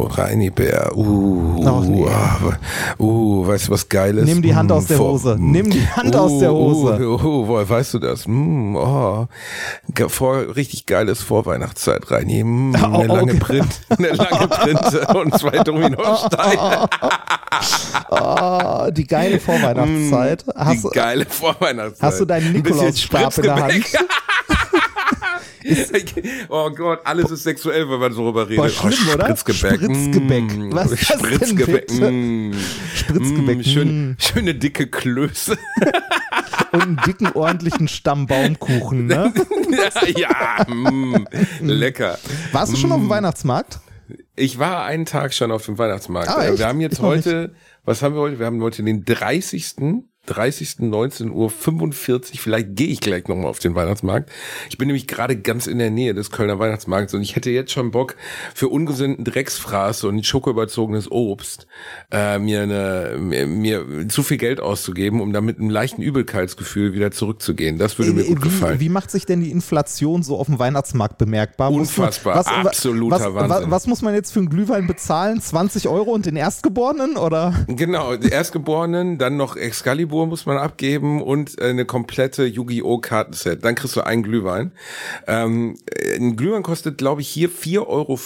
Oh, Reini Bär. Uh, Ach, nee. uh, uh, weißt du was Geiles? Nimm die Hand Mm, aus der vor- Hose. mm. Nimm die Hand aus der Hose. Uh, uh, woher weißt du das? Mm, oh. Vor, richtig geiles Vorweihnachtszeit, Reini. Mm, Oh, eine lange okay. Print, eine lange Printe und zwei Dominosteine. Oh, die geile Vorweihnachtszeit. Hast, die geile Vorweihnachtszeit. hast du deinen Nikolausstab in der Hand? Oh Gott, alles ist sexuell, wenn man so darüber redet. Boah, schlimm, oh, oder? Spritzgebäck. Spritzgebäck. Mm, Was ist das denn Spritzgebäck. bitte? mm. Spritzgebäck. Mm, schön, schöne dicke Klöße. Und einen dicken, ordentlichen Stammbaumkuchen, ne? ja, ja mm, lecker. Warst du schon auf dem Weihnachtsmarkt? Ich war einen Tag schon auf dem Weihnachtsmarkt. Ah, wir haben jetzt heute, was haben wir heute? Wir haben heute den 30. 30. 19 Uhr 45. Vielleicht gehe ich gleich nochmal auf den Weihnachtsmarkt. Ich bin nämlich gerade ganz in der Nähe des Kölner Weihnachtsmarkts und ich hätte jetzt schon Bock für ungesunden Drecksfraß und schokoüberzogenes Obst äh, mir, eine, mir, mir zu viel Geld auszugeben, um damit einem leichten Übelkeitsgefühl wieder zurückzugehen. Das würde mir gut gefallen. Äh, Wie, wie macht sich denn die Inflation so auf dem Weihnachtsmarkt bemerkbar? Man- Unfassbar, was, absoluter was, was, Wahnsinn. was muss man jetzt für einen Glühwein bezahlen? 20 Euro und den Erstgeborenen? Oder? Genau, die Erstgeborenen, dann noch Excalibur muss man abgeben und äh, eine komplette Yu-Gi-Oh! Kartenset. Dann kriegst du einen Glühwein. Ähm, äh, ein Glühwein kostet, glaube ich, hier 4,50 Euro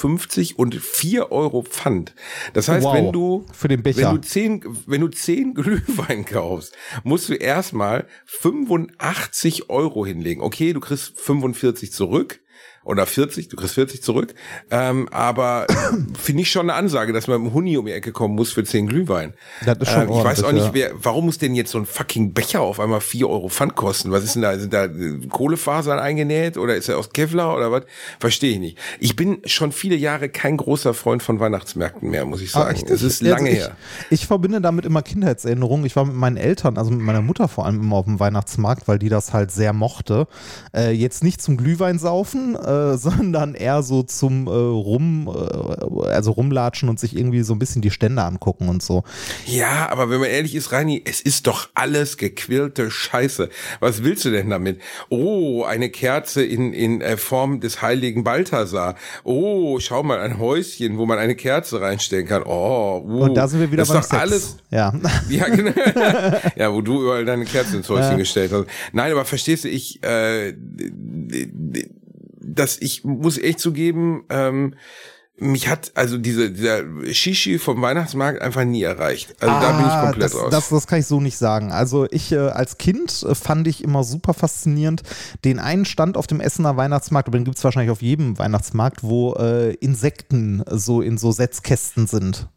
und 4 Euro Pfand. Das heißt, Wow, wenn du für den Becher. Wenn du zehn, wenn du zehn Glühwein kaufst, musst du erstmal 85 Euro hinlegen. Okay, du kriegst 45 zurück. Oder 40, du kriegst 40 zurück. Ähm, aber finde ich schon eine Ansage, dass man mit dem Huni um die Ecke kommen muss für 10 Glühwein. Das ist schon ähm, ich weiß auch nicht, wer, warum muss denn jetzt so ein fucking Becher auf einmal 4 Euro Pfand kosten? Was ist denn da? Sind da äh, Kohlefasern eingenäht oder ist er aus Kevlar oder was? Verstehe ich nicht. Ich bin schon viele Jahre kein großer Freund von Weihnachtsmärkten mehr, muss ich sagen. Ah, Es ist jetzt- lange ich, her. Ich verbinde damit immer Kindheitserinnerungen. Ich war mit meinen Eltern, also mit meiner Mutter vor allem immer auf dem Weihnachtsmarkt, weil die das halt sehr mochte. Äh, jetzt nicht zum Glühwein saufen, äh, sondern eher so zum äh, Rum, äh, also rumlatschen und sich irgendwie so ein bisschen die Stände angucken und so. Ja, aber wenn man ehrlich ist, Reini, es ist doch alles gequirlte Scheiße. Was willst du denn damit? Oh, eine Kerze in, in äh, Form des heiligen Balthasar. Oh, schau mal, ein Häuschen, wo man eine Kerze reinstellen kann. Oh, uh, Und da sind wir wieder das beim ist doch Sex. alles. Ja. Ja, genau. ja, wo du überall deine Kerzen ins Häuschen gestellt hast. Nein, aber verstehst du, ich, äh, dass ich muss echt zugeben, ähm, mich hat also diese dieser Shishi vom Weihnachtsmarkt einfach nie erreicht. Also da bin ich Ah, komplett das, raus. Das, das kann ich so nicht sagen. Also ich äh, als Kind äh, fand ich immer super faszinierend den einen Stand auf dem Essener Weihnachtsmarkt, aber den gibt es wahrscheinlich auf jedem Weihnachtsmarkt, wo äh, Insekten so in so Setzkästen sind.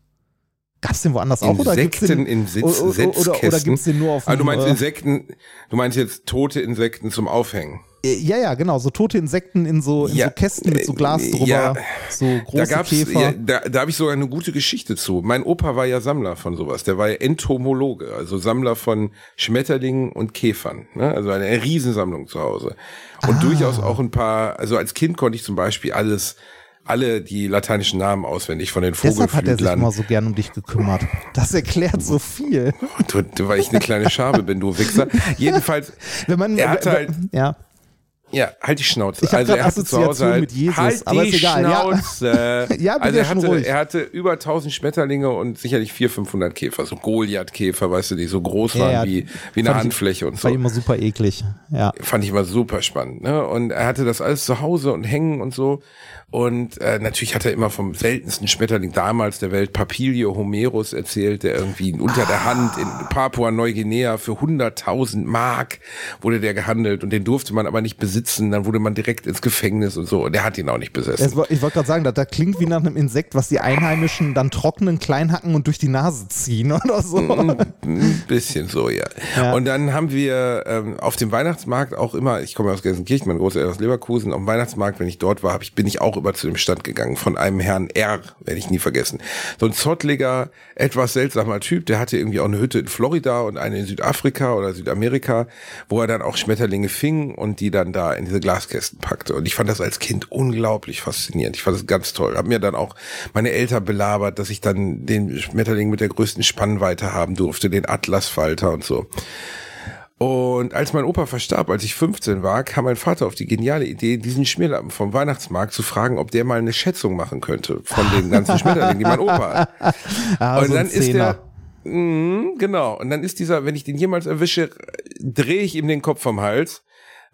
Gab's den woanders auch oder gibt's Insekten den, in Sitz, oder, oder Setzkästen. gibt's den nur auf Ah, du dem, meinst äh, Insekten, du meinst jetzt tote Insekten zum Aufhängen. Ja, ja, genau, so tote Insekten in so, in Ja, so Kästen mit so Glas äh, drüber, ja. so Da große gab's, Käfer. ja, da, da habe ich sogar eine gute Geschichte zu. Mein Opa war ja Sammler von sowas. Der war ja Entomologe, also Sammler von Schmetterlingen und Käfern. Ne? Also eine Riesensammlung zu Hause. Und Ah. durchaus auch ein paar, also als Kind konnte ich zum Beispiel alles, alle die lateinischen Namen auswendig von den Deshalb hat er sich Vogelflüglern. immer so gern um dich gekümmert. Das erklärt so viel. Du, du, weil ich eine kleine Schabe bin, du Wichser. Jedenfalls, Wenn man, er hatte halt, ja. Ja, halt die Schnauze. Ich also er hatte zu Hause halt, mit Jesus, halt aber die ist egal, ja. Schnauze. Ja, bitte also er hatte, ruhig. er hatte über 1000 Schmetterlinge und sicherlich 400, 500 Käfer, so Goliath-Käfer, weißt du, die so groß Ja, waren ja. wie, wie eine Fand ich- Handfläche und so. immer super eklig. Ja. Fand ich immer super spannend. Ne? Und er hatte das alles zu Hause und hängen und so. Und äh, natürlich hat er immer vom seltensten Schmetterling damals der Welt, Papilio homerus, erzählt, der irgendwie unter der Hand in Papua-Neuguinea für 100.000 Mark wurde der gehandelt und den durfte man aber nicht besitzen. Dann wurde man direkt ins Gefängnis und so. Und der hat ihn auch nicht besessen. Es, war- ich wollte gerade sagen, das, das klingt wie nach einem Insekt, was die Einheimischen dann trocknen, klein hacken und durch die Nase ziehen oder so. Ein bisschen so, ja. Ja. Und dann haben wir ähm, auf dem Weihnachtsmarkt auch immer, ich komme aus Gelsenkirchen, mein Großeltern aus Leverkusen, auf dem Weihnachtsmarkt, wenn ich dort war, hab ich, bin ich auch auch immer zu dem Stand gegangen von einem Herrn R, werde ich nie vergessen. So ein zottliger, etwas seltsamer Typ, der hatte irgendwie auch eine Hütte in Florida und eine in Südafrika oder Südamerika, wo er dann auch Schmetterlinge fing und die dann da in diese Glaskästen packte. Und ich fand das als Kind unglaublich faszinierend. Ich fand das ganz toll. Hab mir dann auch meine Eltern belabert, dass ich dann den Schmetterling mit der größten Spannweite haben durfte, den Atlasfalter und so. Und als mein Opa verstarb, als ich 15 war, kam mein Vater auf die geniale Idee, diesen Schmierlappen vom Weihnachtsmarkt zu fragen, ob der mal eine Schätzung machen könnte von den ganzen Schmetterlingen, die mein Opa hat. Ah, und so dann ist der, Mhm, genau. Und dann ist dieser, wenn ich den jemals erwische, drehe ich ihm den Kopf vom Hals,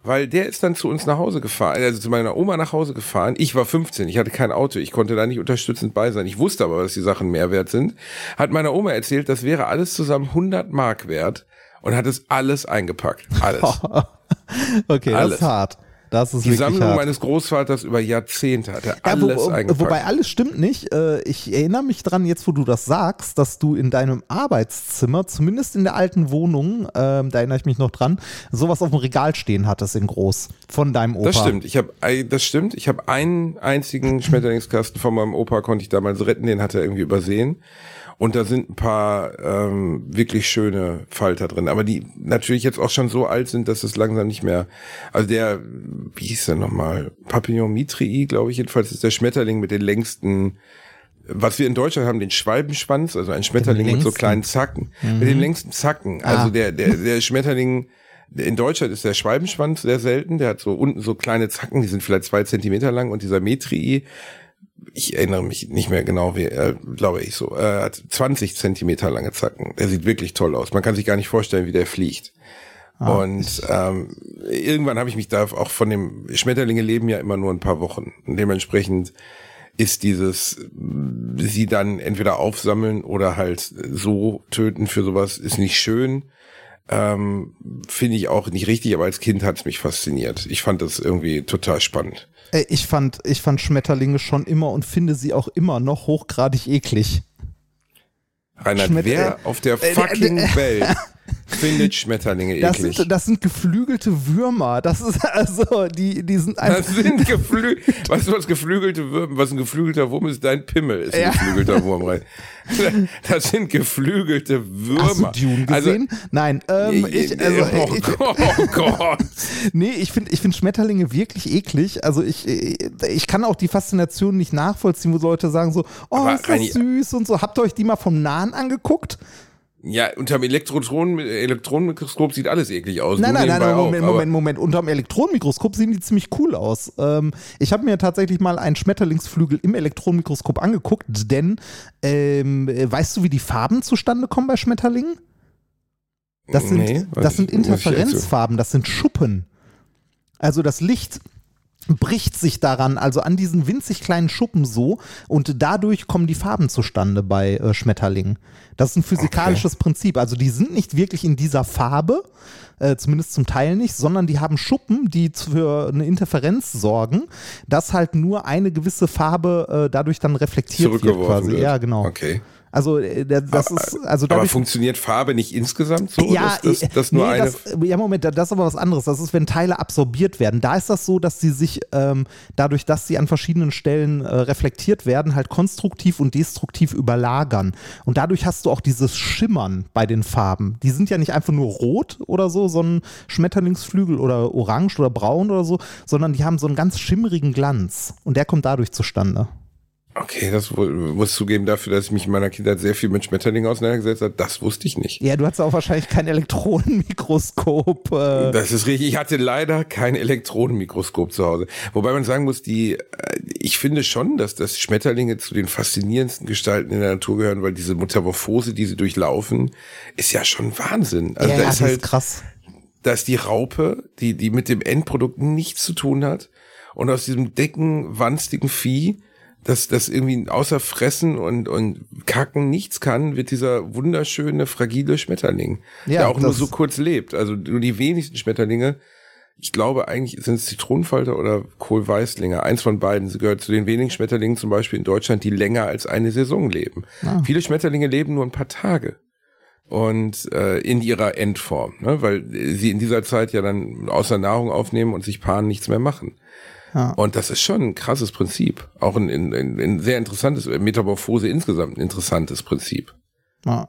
weil der ist dann zu uns nach Hause gefahren, also zu meiner Oma nach Hause gefahren. Ich war 15, ich hatte kein Auto, ich konnte da nicht unterstützend bei sein. Ich wusste aber, dass die Sachen mehr wert sind. Hat meiner Oma erzählt, das wäre alles zusammen 100 Mark wert und hat es alles eingepackt. Alles. okay, das Alles. ist hart. Das ist Die Sammlung hart. meines Großvaters über Jahrzehnte hat er Ja, wo, alles eingepackt. wobei alles stimmt nicht. Äh, Ich erinnere mich dran, jetzt wo du das sagst, dass du in deinem Arbeitszimmer, zumindest in der alten Wohnung, ähm, da erinnere ich mich noch dran, sowas auf dem Regal stehen hattest in groß von deinem Opa. Das stimmt. Ich habe, das stimmt. Ich habe einen einzigen Schmetterlingskasten von meinem Opa konnte ich damals retten. Den hat er irgendwie übersehen. Und da sind ein paar ähm, wirklich schöne Falter drin, aber die natürlich jetzt auch schon so alt sind, dass es langsam nicht mehr. Also der, wie hieß der nochmal? Papillon mitrii, glaube ich jedenfalls, ist der Schmetterling mit den längsten. Was wir in Deutschland haben, den Schwalbenschwanz, also ein Schmetterling mit so kleinen Zacken, mit den längsten Zacken. Also Ah. der der der Schmetterling in Deutschland ist der Schwalbenschwanz sehr selten. Der hat so unten so kleine Zacken, die sind vielleicht zwei Zentimeter lang. Und dieser Metrii, ich erinnere mich nicht mehr genau, wie, äh, glaube ich so, äh, hat 20 Zentimeter lange Zacken. Der sieht wirklich toll aus. Man kann sich gar nicht vorstellen, wie der fliegt. und ähm, irgendwann habe ich mich da auch von dem Schmetterlinge leben ja immer nur ein paar Wochen. Und dementsprechend ist dieses sie dann entweder aufsammeln oder halt so töten für sowas ist nicht schön. Ähm, Finde ich auch nicht richtig, aber als Kind hat es mich fasziniert. Ich fand das irgendwie total spannend. Äh, Ich fand, ich fand Schmetterlinge schon immer und finde sie auch immer noch hochgradig eklig. Reinhard, Schmet- wer auf der fucking Welt findet Schmetterlinge Das eklig? sind, das sind geflügelte Würmer. Das ist also, die, die sind einfach. Das sind geflü weißt du, was geflügelte Würmer, was ein geflügelter Wurm ist? Dein Pimmel ist ein Ja. geflügelter Wurm rein. Das sind geflügelte Würmer. Hast du Dune gesehen? Nein, ähm, ich, also, oh, ich, Gott, oh Gott. nee, ich finde ich find Schmetterlinge wirklich eklig. Also ich, ich kann auch die Faszination nicht nachvollziehen, wo Leute sagen so, oh, Aber ist das süß und so. Habt ihr euch die mal vom Nahen angeguckt? Ja, unterm Elektron Elektronenmikroskop sieht alles eklig aus. Nein, nein, nein, nein, Moment, aber- Moment, Moment. Unterm Elektronenmikroskop sehen die ziemlich cool aus. Ähm, ich habe mir tatsächlich mal einen Schmetterlingsflügel im Elektronenmikroskop angeguckt, denn ähm, äh, weißt du, wie die Farben zustande kommen bei Schmetterlingen? Das sind, Nee, das sind Interferenzfarben, das sind Schuppen. Also das Licht bricht sich daran, also an diesen winzig kleinen Schuppen so und dadurch kommen die Farben zustande bei äh, Schmetterlingen. Das ist ein physikalisches Prinzip. Also die sind nicht wirklich in dieser Farbe, äh, zumindest zum Teil nicht, sondern die haben Schuppen, die für eine Interferenz sorgen, dass halt nur eine gewisse Farbe äh, dadurch dann reflektiert wird quasi. wird. Ja, genau. Okay. Also äh, das ist also Aber funktioniert Farbe nicht insgesamt so? ja, dass, dass, äh, dass nur nee, eine. das, ja, Moment, das ist aber was anderes. Das ist, wenn Teile absorbiert werden. Da ist das so, dass sie sich ähm, dadurch, dass sie an verschiedenen Stellen äh, reflektiert werden, halt konstruktiv und destruktiv überlagern. Und dadurch hast du auch dieses Schimmern bei den Farben. Die sind ja nicht einfach nur rot oder so, so ein Schmetterlingsflügel oder orange oder braun oder so, sondern die haben so einen ganz schimmerigen Glanz. Und der kommt dadurch zustande. Okay, das muss zugeben dafür, dass ich mich in meiner Kindheit sehr viel mit Schmetterlingen auseinandergesetzt habe. Das wusste ich nicht. Ja, du hast auch wahrscheinlich kein Elektronenmikroskop. Äh, Das ist richtig. Ich hatte leider kein Elektronenmikroskop zu Hause. Wobei man sagen muss, die, äh, ich finde schon, dass das Schmetterlinge zu den faszinierendsten Gestalten in der Natur gehören, weil diese Metamorphose, die sie durchlaufen, ist ja schon Wahnsinn. Also ja, da ja, ist das halt, ist krass. da ist die Raupe, die, die mit dem Endprodukt nichts zu tun hat. Und aus diesem dicken, wanstigen Vieh, das, das irgendwie außer Fressen und, und Kacken nichts kann, wird dieser wunderschöne, fragile Schmetterling, Ja, der auch nur so kurz lebt. Also nur die wenigsten Schmetterlinge, ich glaube eigentlich sind es Zitronenfalter oder Kohlweißlinge. Eins von beiden. Sie gehört zu den wenigen Schmetterlingen zum Beispiel in Deutschland, die länger als eine Saison leben. Ah. Viele Schmetterlinge leben nur ein paar Tage und äh, in ihrer Endform, ne? weil sie in dieser Zeit ja dann außer Nahrung aufnehmen und sich paaren nichts mehr machen. Ja. Und das ist schon ein krasses Prinzip. Auch ein, ein, ein, sehr interessantes, Metamorphose insgesamt ein interessantes Prinzip. Ja.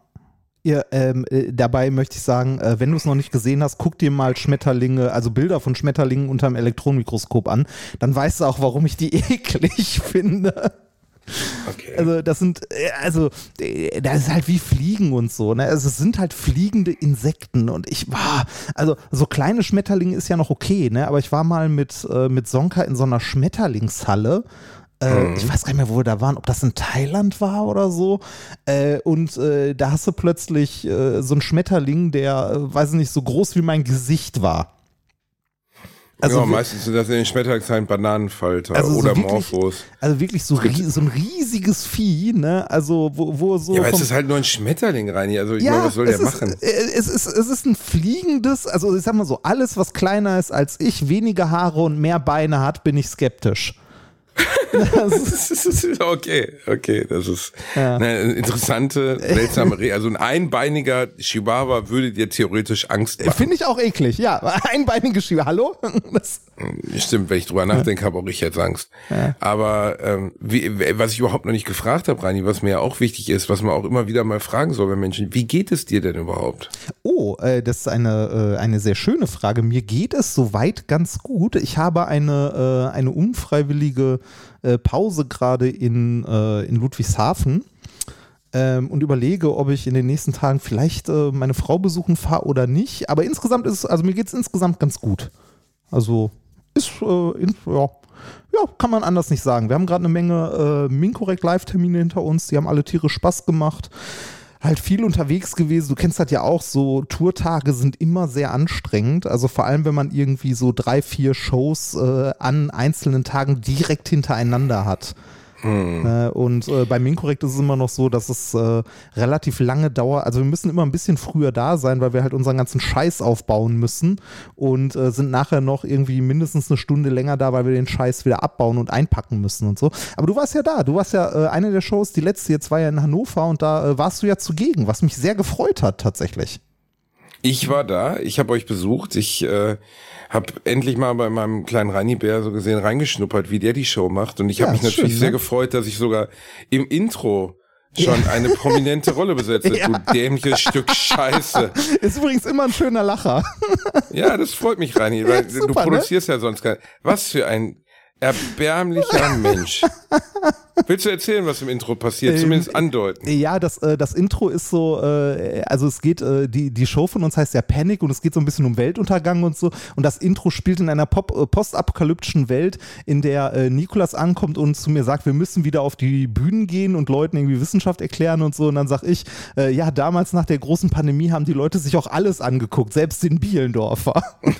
Ja, ähm, äh, dabei möchte ich sagen, äh, wenn du es noch nicht gesehen hast, guck dir mal Schmetterlinge, also Bilder von Schmetterlingen unter dem Elektronenmikroskop an. Dann weißt du auch, warum ich die eklig finde. Okay. Also das sind, äh, also äh, das ist halt wie Fliegen und so. Ne? Also es sind halt fliegende Insekten und ich war, also so kleine Schmetterlinge ist ja noch okay, ne? Aber ich war mal mit äh, mit Sonka in so einer Schmetterlingshalle. Äh, Ich weiß gar nicht mehr, wo wir da waren, ob das in Thailand war oder so. Und da hast du plötzlich so einen Schmetterling, der, weiß ich nicht, so groß wie mein Gesicht war. Also, ja, meistens sind das in den Schmetterlingszeilen Bananenfalter Also so oder wirklich- Morphos. also wirklich so, so ein riesiges Vieh, ne? Also wo, wo so Ja, aber es ist halt nur ein Schmetterling, Reini. Also ich meine, was soll der ist, machen? äh, Es ist, es ist ein fliegendes, also ich sag mal so, alles, was kleiner ist als ich, weniger Haare und mehr Beine hat, bin ich skeptisch. Das ist, okay, okay, das ist Ja. eine interessante, seltsame Re Also ein einbeiniger Chihuahua würde dir theoretisch Angst machen. Finde ich auch eklig, ja. Einbeinige Schiebe, hallo? Das, Stimmt, wenn ich drüber nachdenke, habe auch ich jetzt Angst. Aber ähm, wie, was ich überhaupt noch nicht gefragt habe, Reini, was mir ja auch wichtig ist, was man auch immer wieder mal fragen soll bei Menschen, wie geht es dir denn überhaupt? oh, äh, das ist eine, äh, eine sehr schöne Frage. Mir geht es soweit ganz gut. Ich habe eine, äh, eine unfreiwillige äh, Pause gerade in, äh, in Ludwigshafen. ähm, und überlege, ob ich in den nächsten Tagen vielleicht äh, meine Frau besuchen fahre oder nicht. Aber insgesamt ist also mir geht es insgesamt ganz gut. Also ist, äh, in, ja, ja, kann man anders nicht sagen. Wir haben gerade eine Menge äh, Minkorrekt Live-Termine hinter uns, die haben alle Tiere Spaß gemacht. Halt viel unterwegs gewesen. Du kennst das ja auch, so Tourtage sind immer sehr anstrengend. Also vor allem, wenn man irgendwie so drei, vier Shows äh, an einzelnen Tagen direkt hintereinander hat. Äh, und äh, bei Minkorrekt ist es immer noch so, dass es äh, relativ lange dauert. Also wir müssen immer ein bisschen früher da sein, weil wir halt unseren ganzen Scheiß aufbauen müssen und äh, sind nachher noch irgendwie mindestens eine Stunde länger da, weil wir den Scheiß wieder abbauen und einpacken müssen und so. Aber du warst ja da. Du warst ja äh, eine der Shows, die letzte jetzt war ja in Hannover und da äh, warst du ja zugegen, was mich sehr gefreut hat tatsächlich. Ich war da, ich habe euch besucht, ich äh, habe endlich mal bei meinem kleinen Reini-Bär so gesehen reingeschnuppert, wie der die Show macht. Und ich Ja, habe mich natürlich schön, sehr ne? gefreut, dass ich sogar im Intro schon eine prominente Rolle besetze. Ja. Du dämliches Stück Scheiße. Ist übrigens immer ein schöner Lacher. Ja, das freut mich, Reini, weil super, du ne? produzierst ja sonst kein. Was für ein erbärmlicher Mensch. Willst du erzählen, was im Intro passiert? Ähm, Zumindest andeuten. Ja, das, äh, das Intro ist so, äh, also es geht, äh, die, die Show von uns heißt ja Panic und es geht so ein bisschen um Weltuntergang und so. Und das Intro spielt in einer postapokalyptischen Welt, in der Nikolas ankommt und zu mir sagt, wir müssen wieder auf die Bühnen gehen und Leuten irgendwie Wissenschaft erklären und so. Und dann sag ich, ja, damals nach der großen Pandemie haben die Leute sich auch alles angeguckt, selbst den Bielendorfer.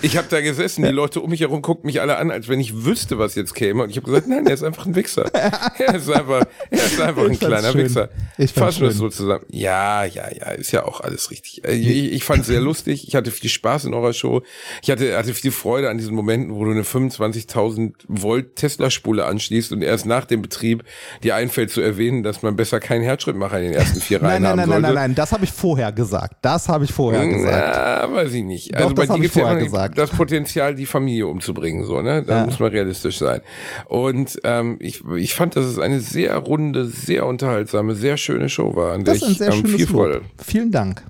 Ich habe da gesessen, die Leute um mich herum guckten mich alle an, als wenn ich wüsste, was jetzt käme. Und ich habe gesagt, nein, er ist einfach ein Wichser. Er ist einfach, er ist einfach ein kleiner schön. Wichser. Ich es schön. so zusammen. Ja, ja, ja, ist ja auch alles richtig. Äh, Ich, ich fand es sehr lustig. Ich hatte viel Spaß in eurer Show. Ich hatte, hatte viel Freude an diesen Momenten, wo du eine 25.000 Volt Tesla-Spule anschließt und erst nach dem Betrieb dir einfällt zu erwähnen, dass man besser keinen Herzschrittmacher in den ersten vier Reihen Nein, nein, haben nein, nein, sollte. nein, nein, das habe ich vorher gesagt. Das habe ich vorher gesagt. Ja, weiß ich nicht. Doch, also bei das dir gibt ja immer gesagt. das Potenzial, die Familie umzubringen, so, ne? Da Ja. muss man realistisch sein. Und ähm, ich, ich fand, dass es eine sehr runde, sehr unterhaltsame, sehr schöne Show war, an Das ist ein ich sehr ähm, schönes viel Freude. Vielen Dank.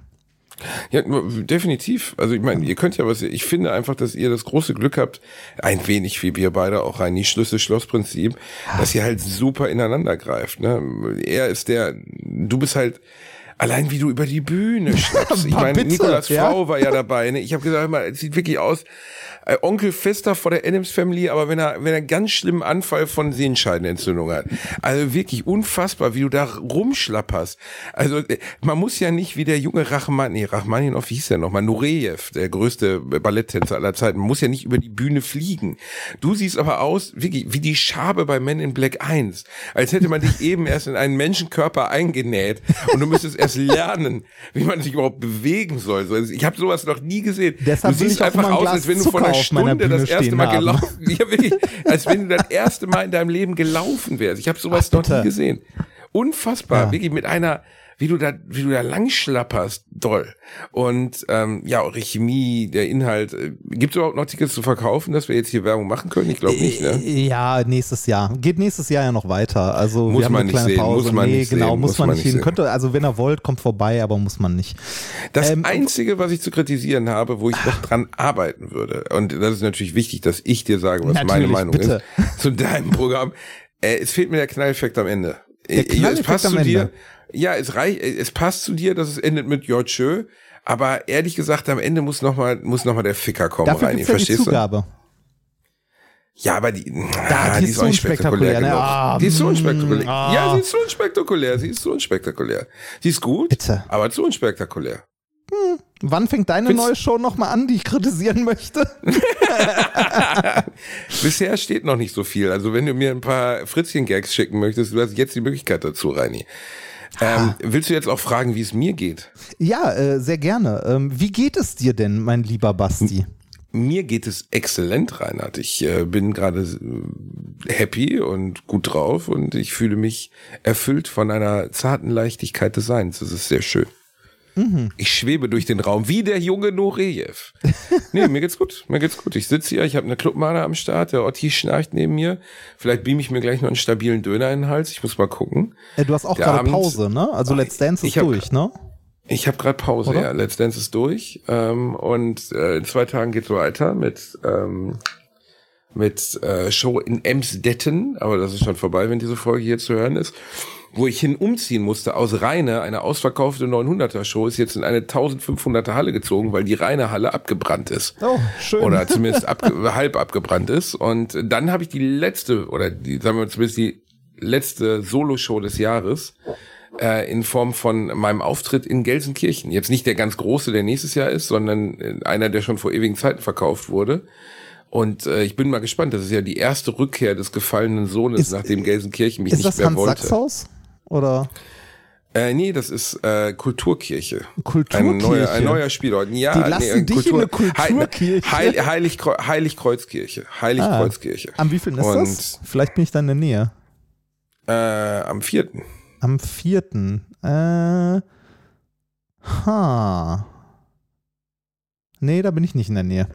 Ja, definitiv. Also ich meine, ihr könnt ja was, ich finde einfach, dass ihr das große Glück habt, ein wenig wie wir beide, auch ein Schlüssel-Schloss-Prinzip, dass ihr halt super ineinander greift. Ne? Er ist der, du bist halt, allein wie du über die Bühne schnappst. Ich meine, Nikolas ja. Frau war ja dabei. Ne? Ich habe gesagt, mal, es sieht wirklich aus, äh, Onkel Fester vor der Adams Family, aber wenn er, wenn er einen ganz schlimmen Anfall von Sehenscheidenentzündung hat. Also wirklich unfassbar, wie du da rumschlapperst. Also äh, man muss ja nicht wie der junge Rachman, nee, Rachmaninov, wie hieß der nochmal, Nureyev, der größte Balletttänzer aller Zeiten, man muss ja nicht über die Bühne fliegen. Du siehst aber aus, wirklich, wie die Schabe bei Men in Black 1. Als hätte man dich eben erst in einen Menschenkörper eingenäht und du müsstest erst lernen, wie man sich überhaupt bewegen soll. So, Ich habe sowas noch nie gesehen. Deshalb du siehst einfach ein aus, als wenn du Zucker vor einer Stunde das erste Mal haben. gelaufen, ja wirklich, als wenn du das erste Mal in deinem Leben gelaufen wärst. Ich habe sowas Ach, noch nie gesehen. Unfassbar, Ja. wirklich mit einer wie du da, wie du da lang schlapperst, doll. Und ähm, ja, eure Chemie, der Inhalt. Äh, Gibt es überhaupt noch Tickets zu verkaufen, dass wir jetzt hier Werbung machen können? Ich glaube nicht, ne? Äh, Ja, nächstes Jahr. Geht nächstes Jahr ja noch weiter. Also Muss wir haben man eine nicht kleine sehen, Pause. muss man nee, nicht genau, sehen, muss man nicht hin. sehen. Könnte, also wenn ihr wollt, kommt vorbei, aber muss man nicht. Das Ähm, Einzige, was ich zu kritisieren habe, wo ich noch dran arbeiten würde, und das ist natürlich wichtig, dass ich dir sage, was meine Meinung bitte. ist, zu deinem Programm. Äh, es fehlt mir der Knalleffekt am Ende. Der Äh, Knalleffekt es passt zu dir. Ja, es reicht, es passt zu dir, dass es endet mit Ja, tschö. Aber ehrlich gesagt, am Ende muss noch mal, muss noch mal der Ficker kommen Dafür rein. gibt's ja die verstehst du? Zugabe. Ja, aber die, Da, ah, die ist so unspektakulär, ne? Ah, die ist so unspektakulär. mm, Ja, ah. sie ist so unspektakulär. Sie ist so unspektakulär. Sie ist gut, Bitte. aber zu unspektakulär. Wann fängt deine Findest- neue Show nochmal an, die ich kritisieren möchte? Bisher steht noch nicht so viel. Also wenn du mir ein paar Fritzchen-Gags schicken möchtest, du hast jetzt die Möglichkeit dazu, Reini. Ähm, willst du jetzt auch fragen, wie es mir geht? Ja, äh, sehr gerne. Ähm, wie geht es dir denn, mein lieber Basti? Mir geht es exzellent, Reinhard. Ich äh, bin gerade äh, happy und gut drauf und ich fühle mich erfüllt von einer zarten Leichtigkeit des Seins. Das ist sehr schön. Ich schwebe durch den Raum wie der junge Nureyev. Nee, mir geht's gut. Mir geht's gut. Ich sitze hier, ich habe eine Clubmade am Start, der Otti schnarcht neben mir. Vielleicht beam ich mir gleich noch einen stabilen Döner in den Hals. Ich muss mal gucken. Äh, du hast auch gerade Pause, ne? Also Let's Dance ist Ich hab- durch, ne? Ich habe gerade Pause, Oder? ja. Let's Dance ist durch. Ähm, und äh, in zwei Tagen geht's weiter mit, ähm, mit äh, Show in Emsdetten, aber das ist schon vorbei, wenn diese Folge hier zu hören ist. Wo ich hin umziehen musste aus Rheine, eine ausverkaufte 900er Show, ist jetzt in eine 1500er Halle gezogen, weil die Rheine Halle abgebrannt ist. Oh, schön. Oder zumindest abge halb abgebrannt ist. Und dann habe ich die letzte, oder die, sagen wir zumindest die letzte Solo-Show des Jahres äh, in Form von meinem Auftritt in Gelsenkirchen. Jetzt nicht der ganz große, der nächstes Jahr ist, sondern äh, einer, der schon vor ewigen Zeiten verkauft wurde. Und äh, ich bin mal gespannt. Das ist ja die erste Rückkehr des gefallenen Sohnes, Ist- nachdem Gelsenkirchen mich ist nicht das mehr Hans wollte. Sachs Haus? Oder Äh, nee, das ist äh, Kulturkirche. Kulturkirche? Ein neuer, ein neuer Spielort. Ja, Die lassen dich in eine Kulturkirche? Heil, Heil, Heiligkreu Heiligkreuzkirche. Heiligkreuzkirche. am wievielten ist Und das? Vielleicht bin ich da in der Nähe. Äh, am vierten. Am vierten. Äh. Ha. Nee, da bin ich nicht in der Nähe.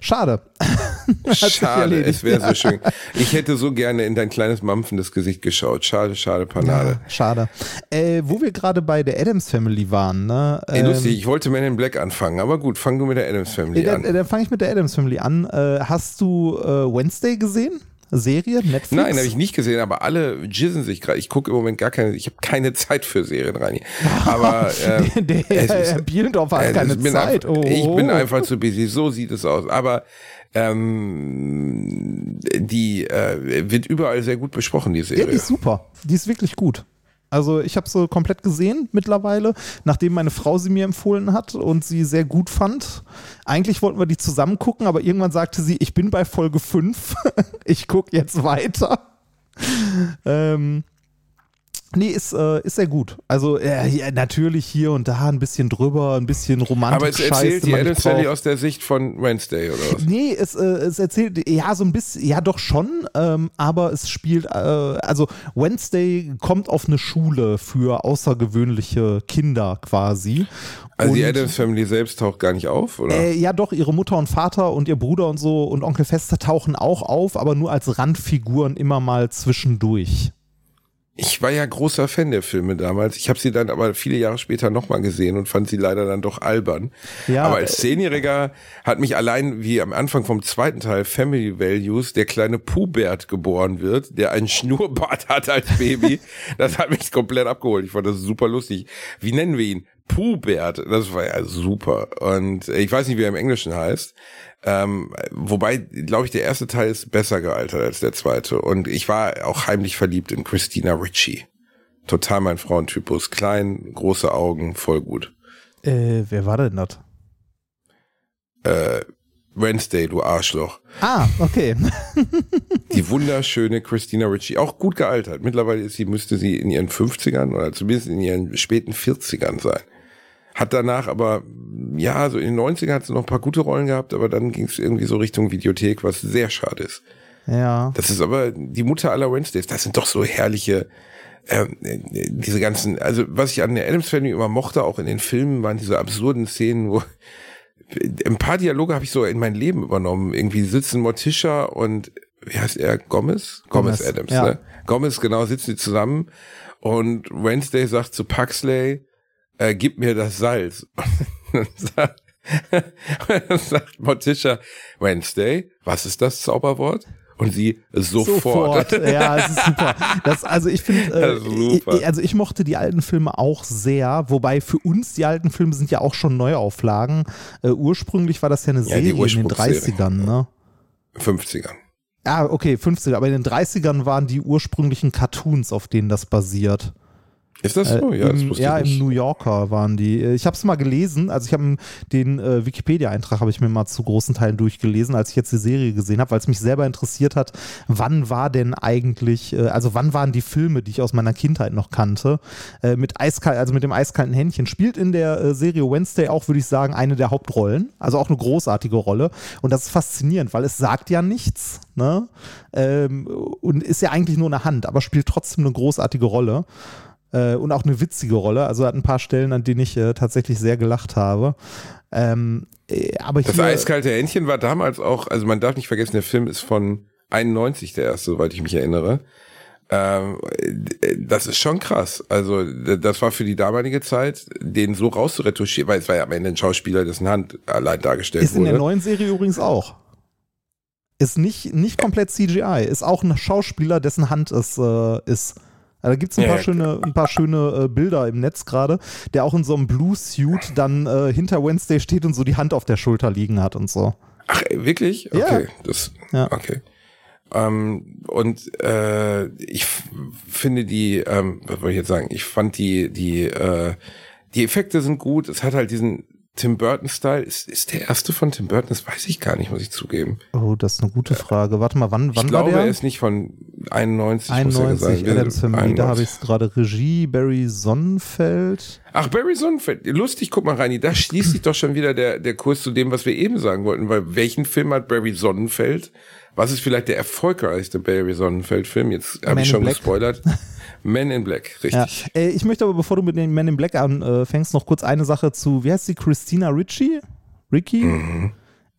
Schade. Schade, es wäre so schön. Ich hätte so gerne in dein kleines mampfendes Gesicht geschaut. Schade, schade, Panade. Ja, schade. Äh, wo wir gerade bei der Adams Family waren, ne? Ey, ähm, lustig, ich wollte Men in Black anfangen, aber gut, fang du mit der Adams Family Äh, dann an. dann fange ich mit der Adams Family an. Äh, hast du äh, Wednesday gesehen? Serie? Netflix? Nein, habe ich nicht gesehen, aber alle jizzen sich gerade. Ich gucke im Moment gar keine, ich habe keine Zeit für Serien, Reini. Aber äh, der Herr Bielendorf hat äh, keine ich bin Zeit. Einfach, oh. Ich bin einfach zu busy, so sieht es aus. Aber ähm, die äh, wird überall sehr gut besprochen, die Ja, Serie. die ist super. Die ist wirklich gut. Also ich habe sie komplett gesehen mittlerweile, nachdem meine Frau sie mir empfohlen hat und sie sehr gut fand. Eigentlich wollten wir die zusammen gucken, aber irgendwann sagte sie, ich bin bei Folge 5, ich gucke jetzt weiter. Ähm, nee, ist, äh, ist sehr gut. Also äh, ja, natürlich hier und da ein bisschen drüber, ein bisschen romantisch. aber es erzählt die Adams Family aus der Sicht von Wednesday, oder was? Nee, es, äh, es erzählt, ja, so ein bisschen, ja, doch schon, ähm, aber es spielt, äh, also Wednesday kommt auf eine Schule für außergewöhnliche Kinder quasi. Also die Und, Adams Family selbst taucht gar nicht auf, oder? Äh, ja, doch, ihre Mutter und Vater und ihr Bruder und so und Onkel Fester tauchen auch auf, aber nur als Randfiguren immer mal zwischendurch. Ich war ja großer Fan der Filme damals. Ich habe sie dann aber viele Jahre später nochmal gesehen und fand sie leider dann doch albern. Ja, aber als Zehnjähriger hat mich allein, wie am Anfang vom zweiten Teil Family Values, der kleine Pubert geboren wird, der einen Schnurrbart hat als Baby. das hat mich komplett abgeholt. Ich fand das super lustig. Wie nennen wir ihn? Pubert. Das war ja super. Und ich weiß nicht, wie er im Englischen heißt. Ähm, wobei, glaube ich, der erste Teil ist besser gealtert als der zweite. Und ich war auch heimlich verliebt in Christina Ritchie. Total mein Frauentypus. Klein, große Augen, voll gut. Äh, wer war denn das? Äh, Wednesday, du Arschloch. Ah, okay. Die wunderschöne Christina Ritchie. Auch gut gealtert. Mittlerweile ist sie, müsste sie in ihren 50ern oder zumindest in ihren späten 40ern sein. Hat danach aber, ja, so in den 90ern hat sie noch ein paar gute Rollen gehabt, aber dann ging es irgendwie so Richtung Videothek, was sehr schade ist. Ja. Das ist aber die Mutter aller Wednesdays. Das sind doch so herrliche, ähm, diese ganzen, also was ich an der Adams Family immer mochte, auch in den Filmen, waren diese absurden Szenen, wo ein paar Dialoge habe ich so in mein Leben übernommen. Irgendwie sitzen Morticia und wie heißt er? Gomez? Gomez, Gomez Adams, ja. ne? Gomez, genau, sitzen die zusammen und Wednesday sagt zu Paxley, äh, gib mir das Salz. Und dann sagt Morticia, Wednesday, was ist das Zauberwort? Und sie sofort. sofort. Ja, es ist super. Das, also ich finde, äh, also ich mochte die alten Filme auch sehr, wobei für uns die alten Filme sind ja auch schon Neuauflagen. Äh, ursprünglich war das ja eine ja, Serie in den 30ern, ne? 50ern. Ah, okay, 50er. Aber in den 30ern waren die ursprünglichen Cartoons, auf denen das basiert. Ist das so? Ja, äh, im, das ja im New Yorker waren die. Äh, ich habe es mal gelesen, also ich habe den äh, Wikipedia-Eintrag habe ich mir mal zu großen Teilen durchgelesen, als ich jetzt die Serie gesehen habe, weil es mich selber interessiert hat, wann war denn eigentlich, äh, also wann waren die Filme, die ich aus meiner Kindheit noch kannte, äh, mit eiskalt, also mit dem eiskalten Händchen. Spielt in der äh, Serie Wednesday auch, würde ich sagen, eine der Hauptrollen, also auch eine großartige Rolle. Und das ist faszinierend, weil es sagt ja nichts, ne? Ähm, und ist ja eigentlich nur eine Hand, aber spielt trotzdem eine großartige Rolle äh, und auch eine witzige Rolle. Also hat ein paar Stellen, an denen ich äh, tatsächlich sehr gelacht habe. Ähm, äh, aber das hier, eiskalte Händchen war damals auch, also man darf nicht vergessen, der Film ist von 91 der erste, soweit ich mich erinnere. Ähm, das ist schon krass. Also das war für die damalige Zeit, den so rauszuretuschieren, weil es war ja am Ende ein Schauspieler, dessen Hand allein dargestellt ist wurde. Ist in der neuen Serie übrigens auch. Ist nicht, nicht komplett CGI, ist auch ein Schauspieler, dessen Hand es äh, ist. Da gibt es ein, ja, paar schöne, ein paar schöne äh, Bilder im Netz gerade, der auch in so einem Blue-Suit dann äh, hinter Wednesday steht und so die Hand auf der Schulter liegen hat und so. Ach, wirklich? Okay, ja. das, ja. okay. Ähm, und äh, ich finde die, ähm, was wollte ich jetzt sagen? Ich fand die, die, äh, die Effekte sind gut. Es hat halt diesen Tim Burton-Style. Ist, ist der erste von Tim Burton? Das weiß ich gar nicht, muss ich zugeben. Oh, das ist eine gute Frage. Warte mal, wann, wann ich war glaube, der? er ist nicht von 91. 91, Adams Family. Da habe ich es gerade. Regie, Barry Sonnenfeld. Ach, Barry Sonnenfeld. Lustig, guck mal, Reini. Da schließt sich doch schon wieder der, der Kurs zu dem, was wir eben sagen wollten. Weil welchen Film hat Barry Sonnenfeld? Was ist vielleicht der erfolgreichste Barry Sonnenfeld-Film? Jetzt habe ich schon gespoilert. Men in Black, richtig. Ja. Ich möchte aber, bevor du mit den Men in Black anfängst, noch kurz eine Sache zu, wie heißt sie, Christina Ritchie? Ricky? Mhm.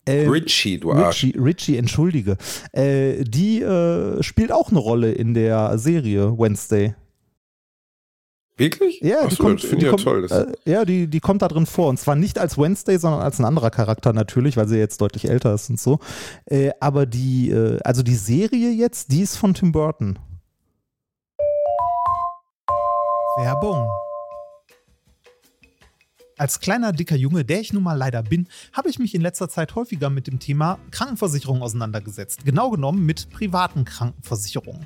Äh, Richie, du Arsch. Richie, Richie entschuldige. Äh, die äh, spielt auch eine Rolle in der Serie Wednesday. Wirklich? Ja, Achso, die kommt, das finde ich ja toll. Äh, ja, die, die kommt da drin vor. Und zwar nicht als Wednesday, sondern als ein anderer Charakter natürlich, weil sie jetzt deutlich älter ist und so. Äh, aber die, äh, also die Serie jetzt, die ist von Tim Burton. Werbung. Als kleiner, dicker Junge, der ich nun mal leider bin, habe ich mich in letzter Zeit häufiger mit dem Thema Krankenversicherung auseinandergesetzt. Genau genommen mit privaten Krankenversicherungen.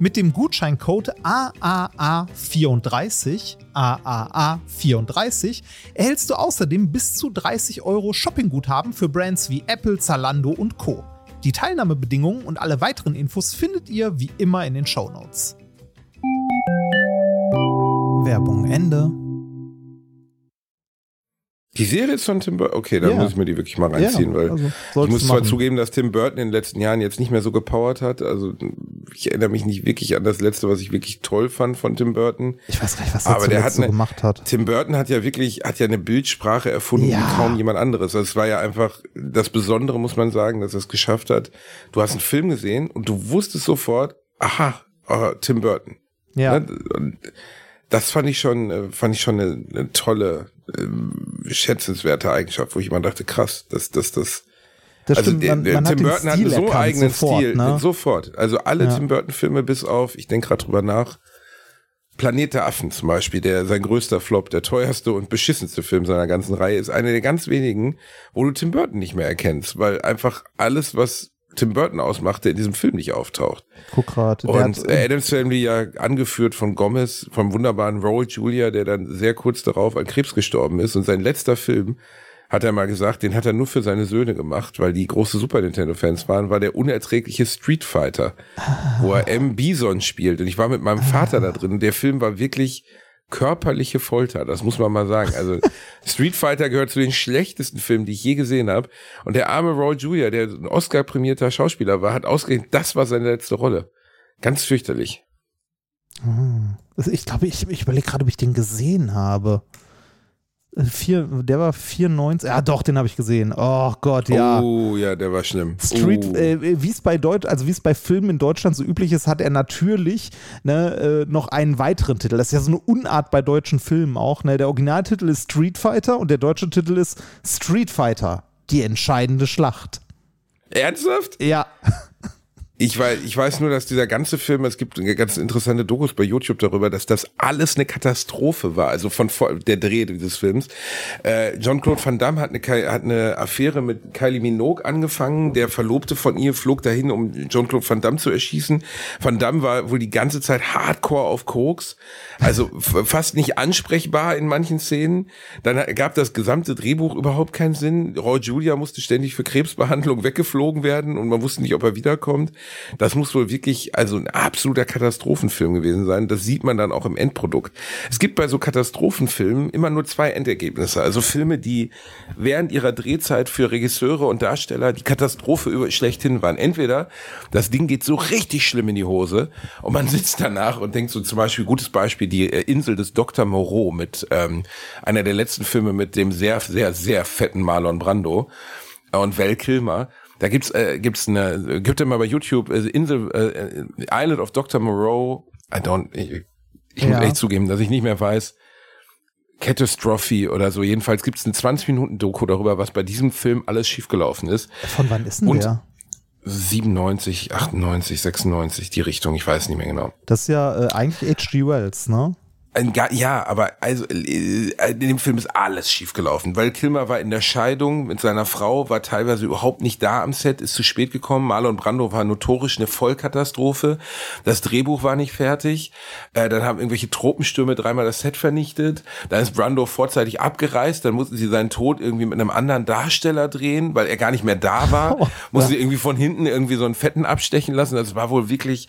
Mit dem Gutscheincode AAA34, AAA34, erhältst du außerdem bis zu 30 Euro Shoppingguthaben für Brands wie Apple, Zalando und Co. Die Teilnahmebedingungen und alle weiteren Infos findet ihr wie immer in den Show Notes. Werbung Ende. Die Serie ist von Tim Burton. Okay, dann ja. muss ich mir die wirklich mal reinziehen, ja, weil also ich muss zwar zugeben, dass Tim Burton in den letzten Jahren jetzt nicht mehr so gepowert hat. Also ich erinnere mich nicht wirklich an das letzte, was ich wirklich toll fand von Tim Burton. Ich weiß gar nicht, was er Aber der hat so eine, gemacht hat. Tim Burton hat ja wirklich, hat ja eine Bildsprache erfunden ja. wie kaum jemand anderes. Also es war ja einfach das Besondere, muss man sagen, dass er es geschafft hat. Du hast einen Film gesehen und du wusstest sofort, aha, oh, Tim Burton. Ja. Ne? Und das fand ich schon, äh, fand ich schon eine, eine tolle, ähm, schätzenswerte Eigenschaft, wo ich immer dachte, krass, dass das, das, Das also stimmt, man, man Tim hat Burton hat so erkannt, eigenen sofort, Stil, Ne? sofort. Also alle Ja. Tim Burton Filme bis auf, ich denke gerade drüber nach, Planet der Affen zum Beispiel, der sein größter Flop, der teuerste und beschissenste Film seiner ganzen Reihe, ist einer der ganz wenigen, wo du Tim Burton nicht mehr erkennst, weil einfach alles, was Tim Burton ausmachte, in diesem Film nicht auftaucht. Guck grad, der Und hat, äh, Adams Family ja angeführt von Gomez, vom wunderbaren Raul Julia, der dann sehr kurz darauf an Krebs gestorben ist. Und sein letzter Film, hat er mal gesagt, den hat er nur für seine Söhne gemacht, weil die große Super Nintendo-Fans waren, war der unerträgliche Street Fighter, wo er M. Bison spielt. Und ich war mit meinem Vater da drin. Der Film war wirklich körperliche Folter, das muss man mal sagen. Also Street Fighter gehört zu den schlechtesten Filmen, die ich je gesehen habe. Und der arme Raul Julia, der ein Oscar-prämierter Schauspieler war, hat ausgerechnet, das war seine letzte Rolle. Ganz fürchterlich. Also ich glaube, ich, ich überlege gerade, ob ich den gesehen habe. Vier, der war 94. Ja, doch, den habe ich gesehen. Oh Gott, ja. Oh, ja, der war schlimm. Street, oh. äh, wie es bei Deut also wie es bei Filmen in Deutschland so üblich ist, hat er natürlich ne, äh, noch einen weiteren Titel. Das ist ja so eine Unart bei deutschen Filmen auch. Ne? Der Originaltitel ist Street Fighter und der deutsche Titel ist Street Fighter. Die entscheidende Schlacht. Ernsthaft? Ja. Ich weiß, ich weiß nur, dass dieser ganze Film, es gibt ganz interessante Dokus bei YouTube darüber, dass das alles eine Katastrophe war. Also von der Dreh dieses Films. Äh, John-Claude Van Damme hat eine, hat eine Affäre mit Kylie Minogue angefangen. Der Verlobte von ihr flog dahin, um John-Claude Van Damme zu erschießen. Van Damme war wohl die ganze Zeit hardcore auf Koks. Also fast nicht ansprechbar in manchen Szenen. Dann gab das gesamte Drehbuch überhaupt keinen Sinn. Roy Julia musste ständig für Krebsbehandlung weggeflogen werden und man wusste nicht, ob er wiederkommt. Das muss wohl wirklich also ein absoluter Katastrophenfilm gewesen sein. Das sieht man dann auch im Endprodukt. Es gibt bei so Katastrophenfilmen immer nur zwei Endergebnisse. Also Filme, die während ihrer Drehzeit für Regisseure und Darsteller die Katastrophe über schlechthin waren. Entweder das Ding geht so richtig schlimm in die Hose und man sitzt danach und denkt so zum Beispiel, gutes Beispiel, die äh, Insel des Dr. Moreau mit ähm, einer der letzten Filme mit dem sehr, sehr, sehr fetten Marlon Brando und Val Kilmer. Da gibt's äh, gibt's eine gibt mal bei YouTube äh, Insel äh, Island of Dr. Moreau. I don't ich, ich muss Ja. echt zugeben, dass ich nicht mehr weiß. Catastrophe oder so. Jedenfalls gibt's eine 20 Minuten Doku darüber, was bei diesem Film alles schiefgelaufen ist. Von wann ist denn Und- der? 97, 98, 96, die Richtung, ich weiß nicht mehr genau. Das ist ja äh, eigentlich H.G. Wells, ne? Ein Ja, aber also äh, in dem Film ist alles schiefgelaufen, weil Kilmer war in der Scheidung mit seiner Frau, war teilweise überhaupt nicht da am Set, ist zu spät gekommen. Marlon Brando war notorisch eine Vollkatastrophe. Das Drehbuch war nicht fertig. Äh, dann haben irgendwelche Tropenstürme dreimal das Set vernichtet. Dann ist Brando vorzeitig abgereist. Dann mussten sie seinen Tod irgendwie mit einem anderen Darsteller drehen, weil er gar nicht mehr da war. Mussten sie irgendwie von hinten irgendwie so einen Fetten abstechen lassen. Das war wohl wirklich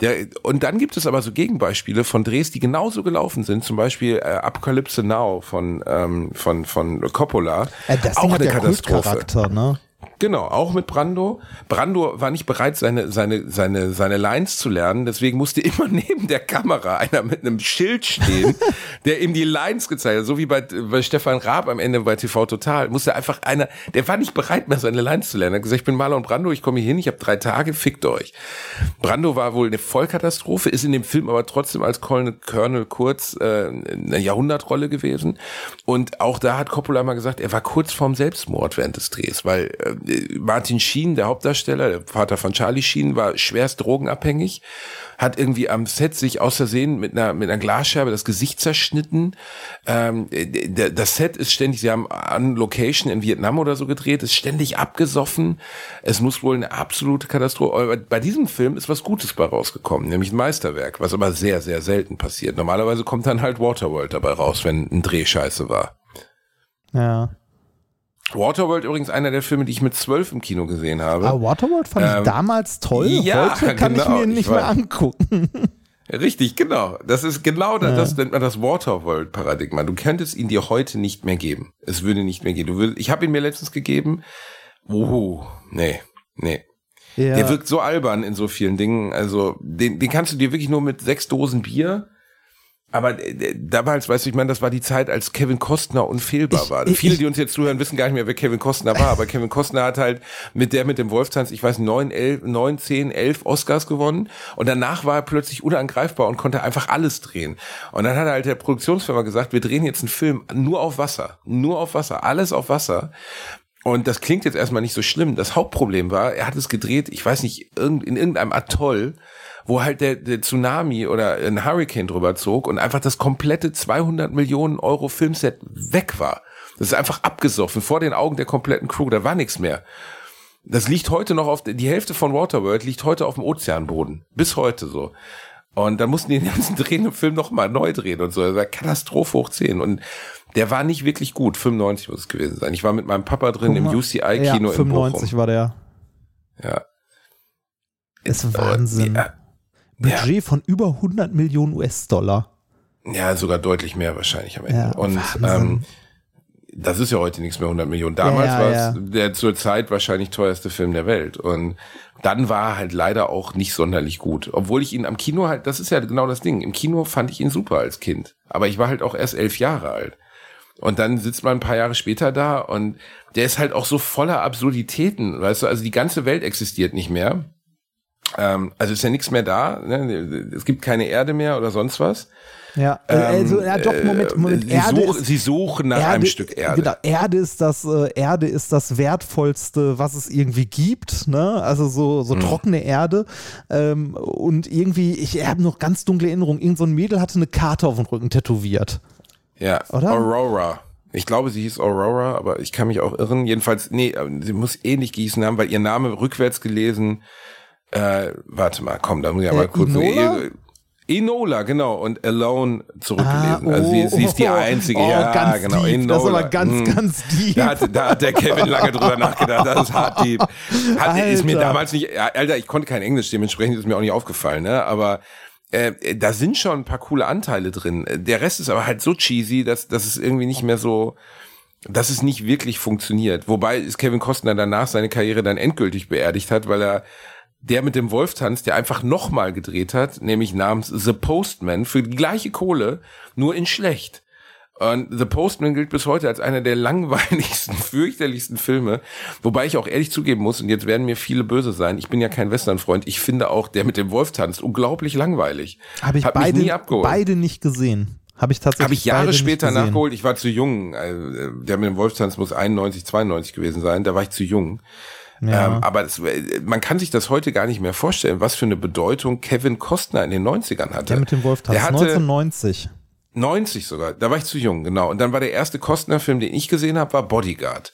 der. Und dann gibt es aber so Gegenbeispiele von Drehs, die genauso gelaufen sind. Zum Beispiel äh, Apocalypse Now von ähm, von von Coppola. Äh, das auch Ding hat eine ja Katastrophe. Ne? Genau, auch mit Brando. Brando war nicht bereit, seine, seine, seine, seine Lines zu lernen. Deswegen musste immer neben der Kamera einer mit einem Schild stehen, der ihm die Lines gezeigt hat. So wie bei, bei Stefan Raab am Ende bei TV Total. Musste einfach einer, der war nicht bereit mehr, seine Lines zu lernen. Er hat gesagt, ich bin Marlon Brando, ich komme hier hin, ich habe drei Tage, fickt euch. Brando war wohl eine Vollkatastrophe, ist in dem Film aber trotzdem als Colonel, Colonel Kurz äh, eine Jahrhundertrolle gewesen. Und auch da hat Coppola mal gesagt, er war kurz vorm Selbstmord während des Drehs, weil äh, Martin Sheen, der Hauptdarsteller, der Vater von Charlie Sheen, war schwerst drogenabhängig, hat irgendwie am Set sich aus Versehen mit einer, mit einer Glasscherbe das Gesicht zerschnitten. Ähm, das Set ist ständig, sie haben an Location in Vietnam oder so gedreht, ist ständig abgesoffen. Es muss wohl eine absolute Katastrophe. Bei diesem Film ist was Gutes bei rausgekommen, nämlich ein Meisterwerk, was aber sehr, sehr selten passiert. Normalerweise kommt dann halt Waterworld dabei raus, wenn ein Dreh scheiße war. Ja. Waterworld übrigens einer der Filme, die ich mit zwölf im Kino gesehen habe. Aber Waterworld fand ich Ähm, damals toll. ja, Heute kann genau, ich mir ich nicht mehr angucken. Richtig, genau. Das ist genau das, das nennt man das Waterworld-Paradigma. Du könntest ihn dir heute nicht mehr geben. Es würde nicht mehr gehen. Du würdest, ich habe ihn mir letztens gegeben. Oh, nee, nee. Ja. Der wirkt so albern in so vielen Dingen. Also den, den kannst du dir wirklich nur mit sechs Dosen Bier Aber äh, damals, weißt du, ich meine, das war die Zeit, als Kevin Costner unfehlbar Ich- war. ich- Viele, die uns jetzt zuhören, wissen gar nicht mehr, wer Kevin Costner war. Aber Kevin Costner hat halt mit der mit dem Wolftanz, ich weiß, neun, elf, neun, zehn, elf Oscars gewonnen. Und danach war er plötzlich unangreifbar und konnte einfach alles drehen. Und dann hat er halt der Produktionsfirma gesagt, wir drehen jetzt einen Film nur auf Wasser. Nur auf Wasser. Alles auf Wasser. Und das klingt jetzt erstmal nicht so schlimm. Das Hauptproblem war, er hat es gedreht, ich weiß nicht, irgend- in irgendeinem Atoll, wo halt der, der Tsunami oder ein Hurricane drüber zog und einfach das komplette 200 Millionen Euro Filmset weg war. Das ist einfach abgesoffen vor den Augen der kompletten Crew. Da war nichts mehr. Das liegt heute noch auf, die Hälfte von Waterworld liegt heute auf dem Ozeanboden. Bis heute so. Und dann mussten die den ganzen drehenden Film noch mal neu drehen und so. Das war Katastrophe hoch 10. Und der war nicht wirklich gut. 95 muss es gewesen sein. Ich war mit meinem Papa drin im. UCI-Kino ja, in Bochum. 95 war der. Ja. Ist Wahnsinn. Ja, Budget von über 100 Millionen US-Dollar. ja, sogar deutlich mehr wahrscheinlich am Ende. Ja, und ähm, das ist ja heute nichts mehr 100 Millionen. Damals Ja, ja, war ja. es der zur Zeit wahrscheinlich teuerste Film der Welt. Und dann war er halt leider auch nicht sonderlich gut. Obwohl ich ihn am Kino halt, das ist ja genau das Ding. Im Kino fand ich ihn super als Kind. Aber ich war halt auch erst elf Jahre alt. Und dann sitzt man ein paar Jahre später da und der ist halt auch so voller Absurditäten, weißt du, also die ganze Welt existiert nicht mehr. Ähm, also ist ja nichts mehr da, ne? es gibt keine Erde mehr oder sonst was. Ja, äh, also, ja doch, Moment, Moment. Ähm, sie, Erde such, ist, sie suchen nach einem Stück Erde. Genau, Erde ist das, äh, Erde ist das wertvollste, was es irgendwie gibt, ne? Also so, Mhm. so trockene Erde. Ähm, und irgendwie, ich habe noch ganz dunkle Erinnerungen, irgend so ein Mädel hatte eine Karte auf dem Rücken tätowiert. Ja, Oder? Aurora. Ich glaube, sie hieß Aurora, aber ich kann mich auch irren. Jedenfalls, nee, äh, sie muss ähnlich gießen haben, weil ihr Name rückwärts gelesen. Äh, warte mal, komm, da muss ich ja Äh, mal kurz. Enola? Enola, genau, und Alone zurückgelesen. Ah, also sie, oh, sie ist die oh, einzige, oh, ja, ganz genau. deep. Das ist aber ganz, Mm. ganz deep. Da hat, da hat der Kevin lange drüber nachgedacht. Das ist hart deep. Hat, ist mir damals nicht, Alter, ich konnte kein Englisch, dementsprechend ist mir auch nicht aufgefallen, ne? Aber äh, da sind schon ein paar coole Anteile drin. Der Rest ist aber halt so cheesy, dass, dass es irgendwie nicht mehr so, dass es nicht wirklich funktioniert. Wobei ist Kevin Costner danach seine Karriere dann endgültig beerdigt hat, weil er der mit dem Wolf tanzt, der einfach nochmal gedreht hat, nämlich namens The Postman für die gleiche Kohle, nur in schlecht. Und The Postman gilt bis heute als einer der langweiligsten, fürchterlichsten Filme. Wobei ich auch ehrlich zugeben muss, und jetzt werden mir viele böse sein, ich bin ja kein Western-Freund, ich finde auch der mit dem Wolf tanzt unglaublich langweilig. Habe ich mich beide, beide nicht gesehen. Habe ich tatsächlich Habe ich Jahre später nachgeholt. Ich war zu jung. Äh, Der mit dem Wolfstanz muss 91, 92 gewesen sein. Da war ich zu jung. Ja. Ähm, aber es, man kann sich das heute gar nicht mehr vorstellen, was für eine Bedeutung Kevin Costner in den 90ern hatte. Der mit dem Wolf Der hatte 1990. 90 sogar. Da war ich zu jung, genau. Und dann war der erste Costner-Film, den ich gesehen habe, war Bodyguard.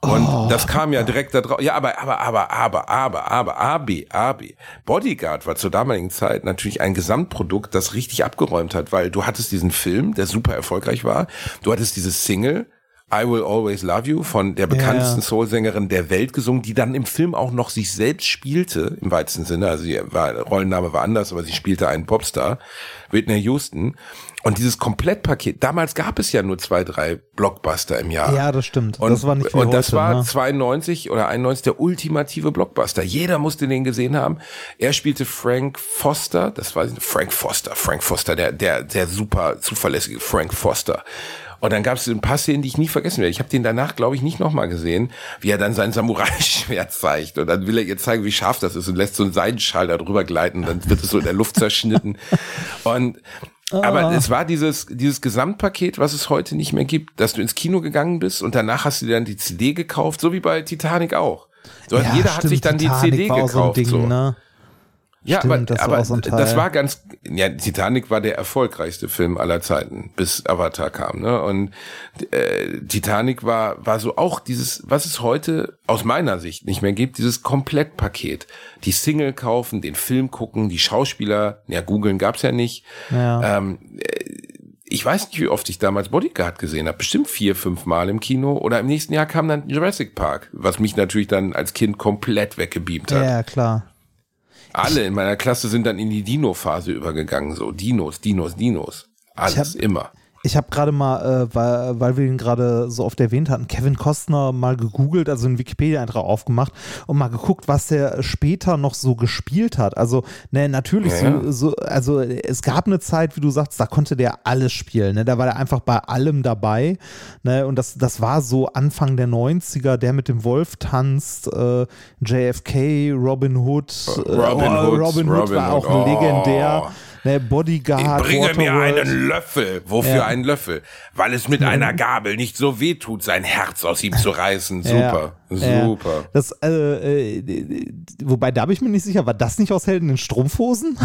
Und Oh. das kam ja direkt da drauf. Ja, aber, aber, aber, aber, aber, aber, Abi, Abi. Bodyguard war zur damaligen Zeit natürlich ein Gesamtprodukt, das richtig abgeräumt hat, weil du hattest diesen Film, der super erfolgreich war. Du hattest diese Single, I Will Always Love You, von der bekanntesten Ja. Soul-Sängerin der Welt gesungen, die dann im Film auch noch sich selbst spielte, im weitesten Sinne. Also ihr Rollenname war anders, aber sie spielte einen Popstar, Whitney Houston. Und dieses Komplettpaket, damals gab es ja nur zwei, drei Blockbuster im Jahr. Ja, das stimmt. Und, das war nicht wie und das heute, war ne? 92 oder 91 der ultimative Blockbuster. Jeder musste den gesehen haben. Er spielte Frank Foster, das war Frank Foster, Frank Foster, der, der, der super zuverlässige Frank Foster. Und dann gab es ein paar Szenen, die ich nie vergessen werde. Ich habe den danach, glaube ich, nicht nochmal gesehen, wie er dann sein Samurai-Schwert zeigt. Und dann will er ihr zeigen, wie scharf das ist und lässt so einen Seidenschal da drüber gleiten. Und dann wird es so in der Luft zerschnitten. Und aber es war dieses, dieses Gesamtpaket, was es heute nicht mehr gibt, dass du ins Kino gegangen bist und danach hast du dir dann die CD gekauft, so wie bei Titanic auch. So, Ja, jeder hat stimmt, sich dann Titanic die CD gekauft. So Ding, so. ne? Ja, Stimmt, aber, das war aber auch so das war ganz, ja, Titanic war der erfolgreichste Film aller Zeiten, bis Avatar kam, ne? Und äh, Titanic war war so auch dieses, was es heute aus meiner Sicht nicht mehr gibt, dieses Komplettpaket. Die Single kaufen, den Film gucken, die Schauspieler, ja, googeln gab's ja nicht. Ja. Ähm, äh, ich weiß nicht, wie oft ich damals Bodyguard gesehen habe. Bestimmt vier, fünf Mal im Kino. Oder im nächsten Jahr kam dann Jurassic Park, was mich natürlich dann als Kind komplett weggebeamt hat. ja, klar. Alle in meiner Klasse sind dann in die Dino-Phase übergegangen, so Dinos, Dinos, Dinos. Alles, hab- immer. Ich habe gerade mal, äh, weil, weil wir ihn gerade so oft erwähnt hatten, Kevin Costner mal gegoogelt, also einen Wikipedia-Eintrag aufgemacht und mal geguckt, was er später noch so gespielt hat. Also, ne, natürlich, Ja. so, so, also es gab eine Zeit, wie du sagst, da konnte der alles spielen. Ne? Da war er einfach bei allem dabei. Ne? Und das, das war so Anfang der 90er, der mit dem Wolf tanzt, äh, JFK, Robin Hood. äh, Robin oh, Hood, Robin Hood Robin war Hood, auch oh. Ne? Bodyguard. Bringe mir Waterworld. einen Löffel. Wofür Ja. einen Löffel? Weil es mit einer Gabel nicht so weh tut, sein Herz aus ihm zu reißen. Super, Ja, super. Das, äh, äh, wobei, da bin ich mir nicht sicher, war das nicht aus Helden in Strumpfhosen?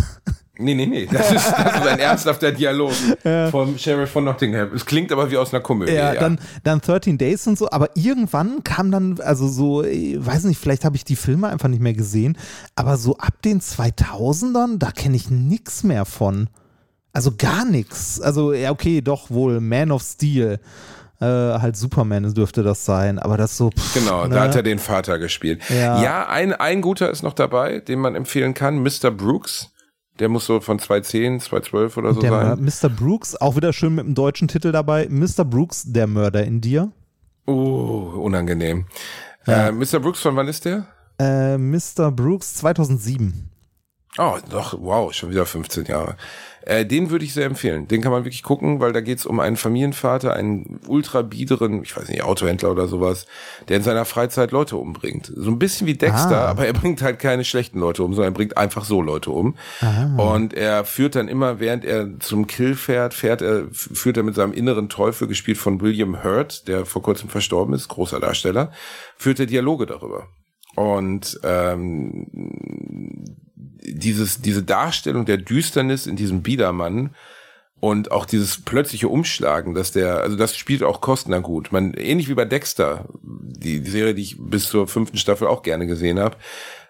Nee, nee, nee. Das ist, das ist ein ernsthafter Dialog vom Sheriff von Nottingham. Es klingt aber wie aus einer Komödie. Ja, Ja, Dann, dann 13 Days und so, aber irgendwann kam dann, also so, ich weiß nicht, vielleicht habe ich die Filme einfach nicht mehr gesehen, aber so ab den 2000ern, da kenne ich nichts mehr von. Also gar nichts. Also, ja, okay, doch wohl, Man of Steel. Äh, halt Superman dürfte das sein, aber das so. Pff, Genau, ne? da hat er den Vater gespielt. Ja. Ja, ein, ein guter ist noch dabei, den man empfehlen kann. Mr. Brooks. Der muss so von 2010, 2012 oder so der sein. Mr. Brooks, auch wieder schön mit dem deutschen Titel dabei. Mr. Brooks, der Mörder in dir. Oh, unangenehm. Äh, Mr. Brooks, von wann ist der? Äh, Mr. Brooks 2007. Oh, doch, wow, schon wieder 15 Jahre. Äh, den würde ich sehr empfehlen. Den kann man wirklich gucken, weil da geht's um einen Familienvater, einen ultra biederen, ich weiß nicht, Autohändler oder sowas, der in seiner Freizeit Leute umbringt. So ein bisschen wie Dexter, Ah. aber er bringt halt keine schlechten Leute um, sondern er bringt einfach so Leute um. Und er führt dann immer, während er zum Kill fährt, fährt er, führt er mit seinem inneren Teufel, gespielt von William Hurt, der vor kurzem verstorben ist, großer Darsteller, führt er Dialoge darüber. Und ähm, dieses, diese Darstellung der Düsternis in diesem Biedermann und auch dieses plötzliche Umschlagen, dass der, also das spielt auch Kostner gut. Man, ähnlich wie bei Dexter, die, die Serie, die ich bis zur fünften Staffel auch gerne gesehen habe,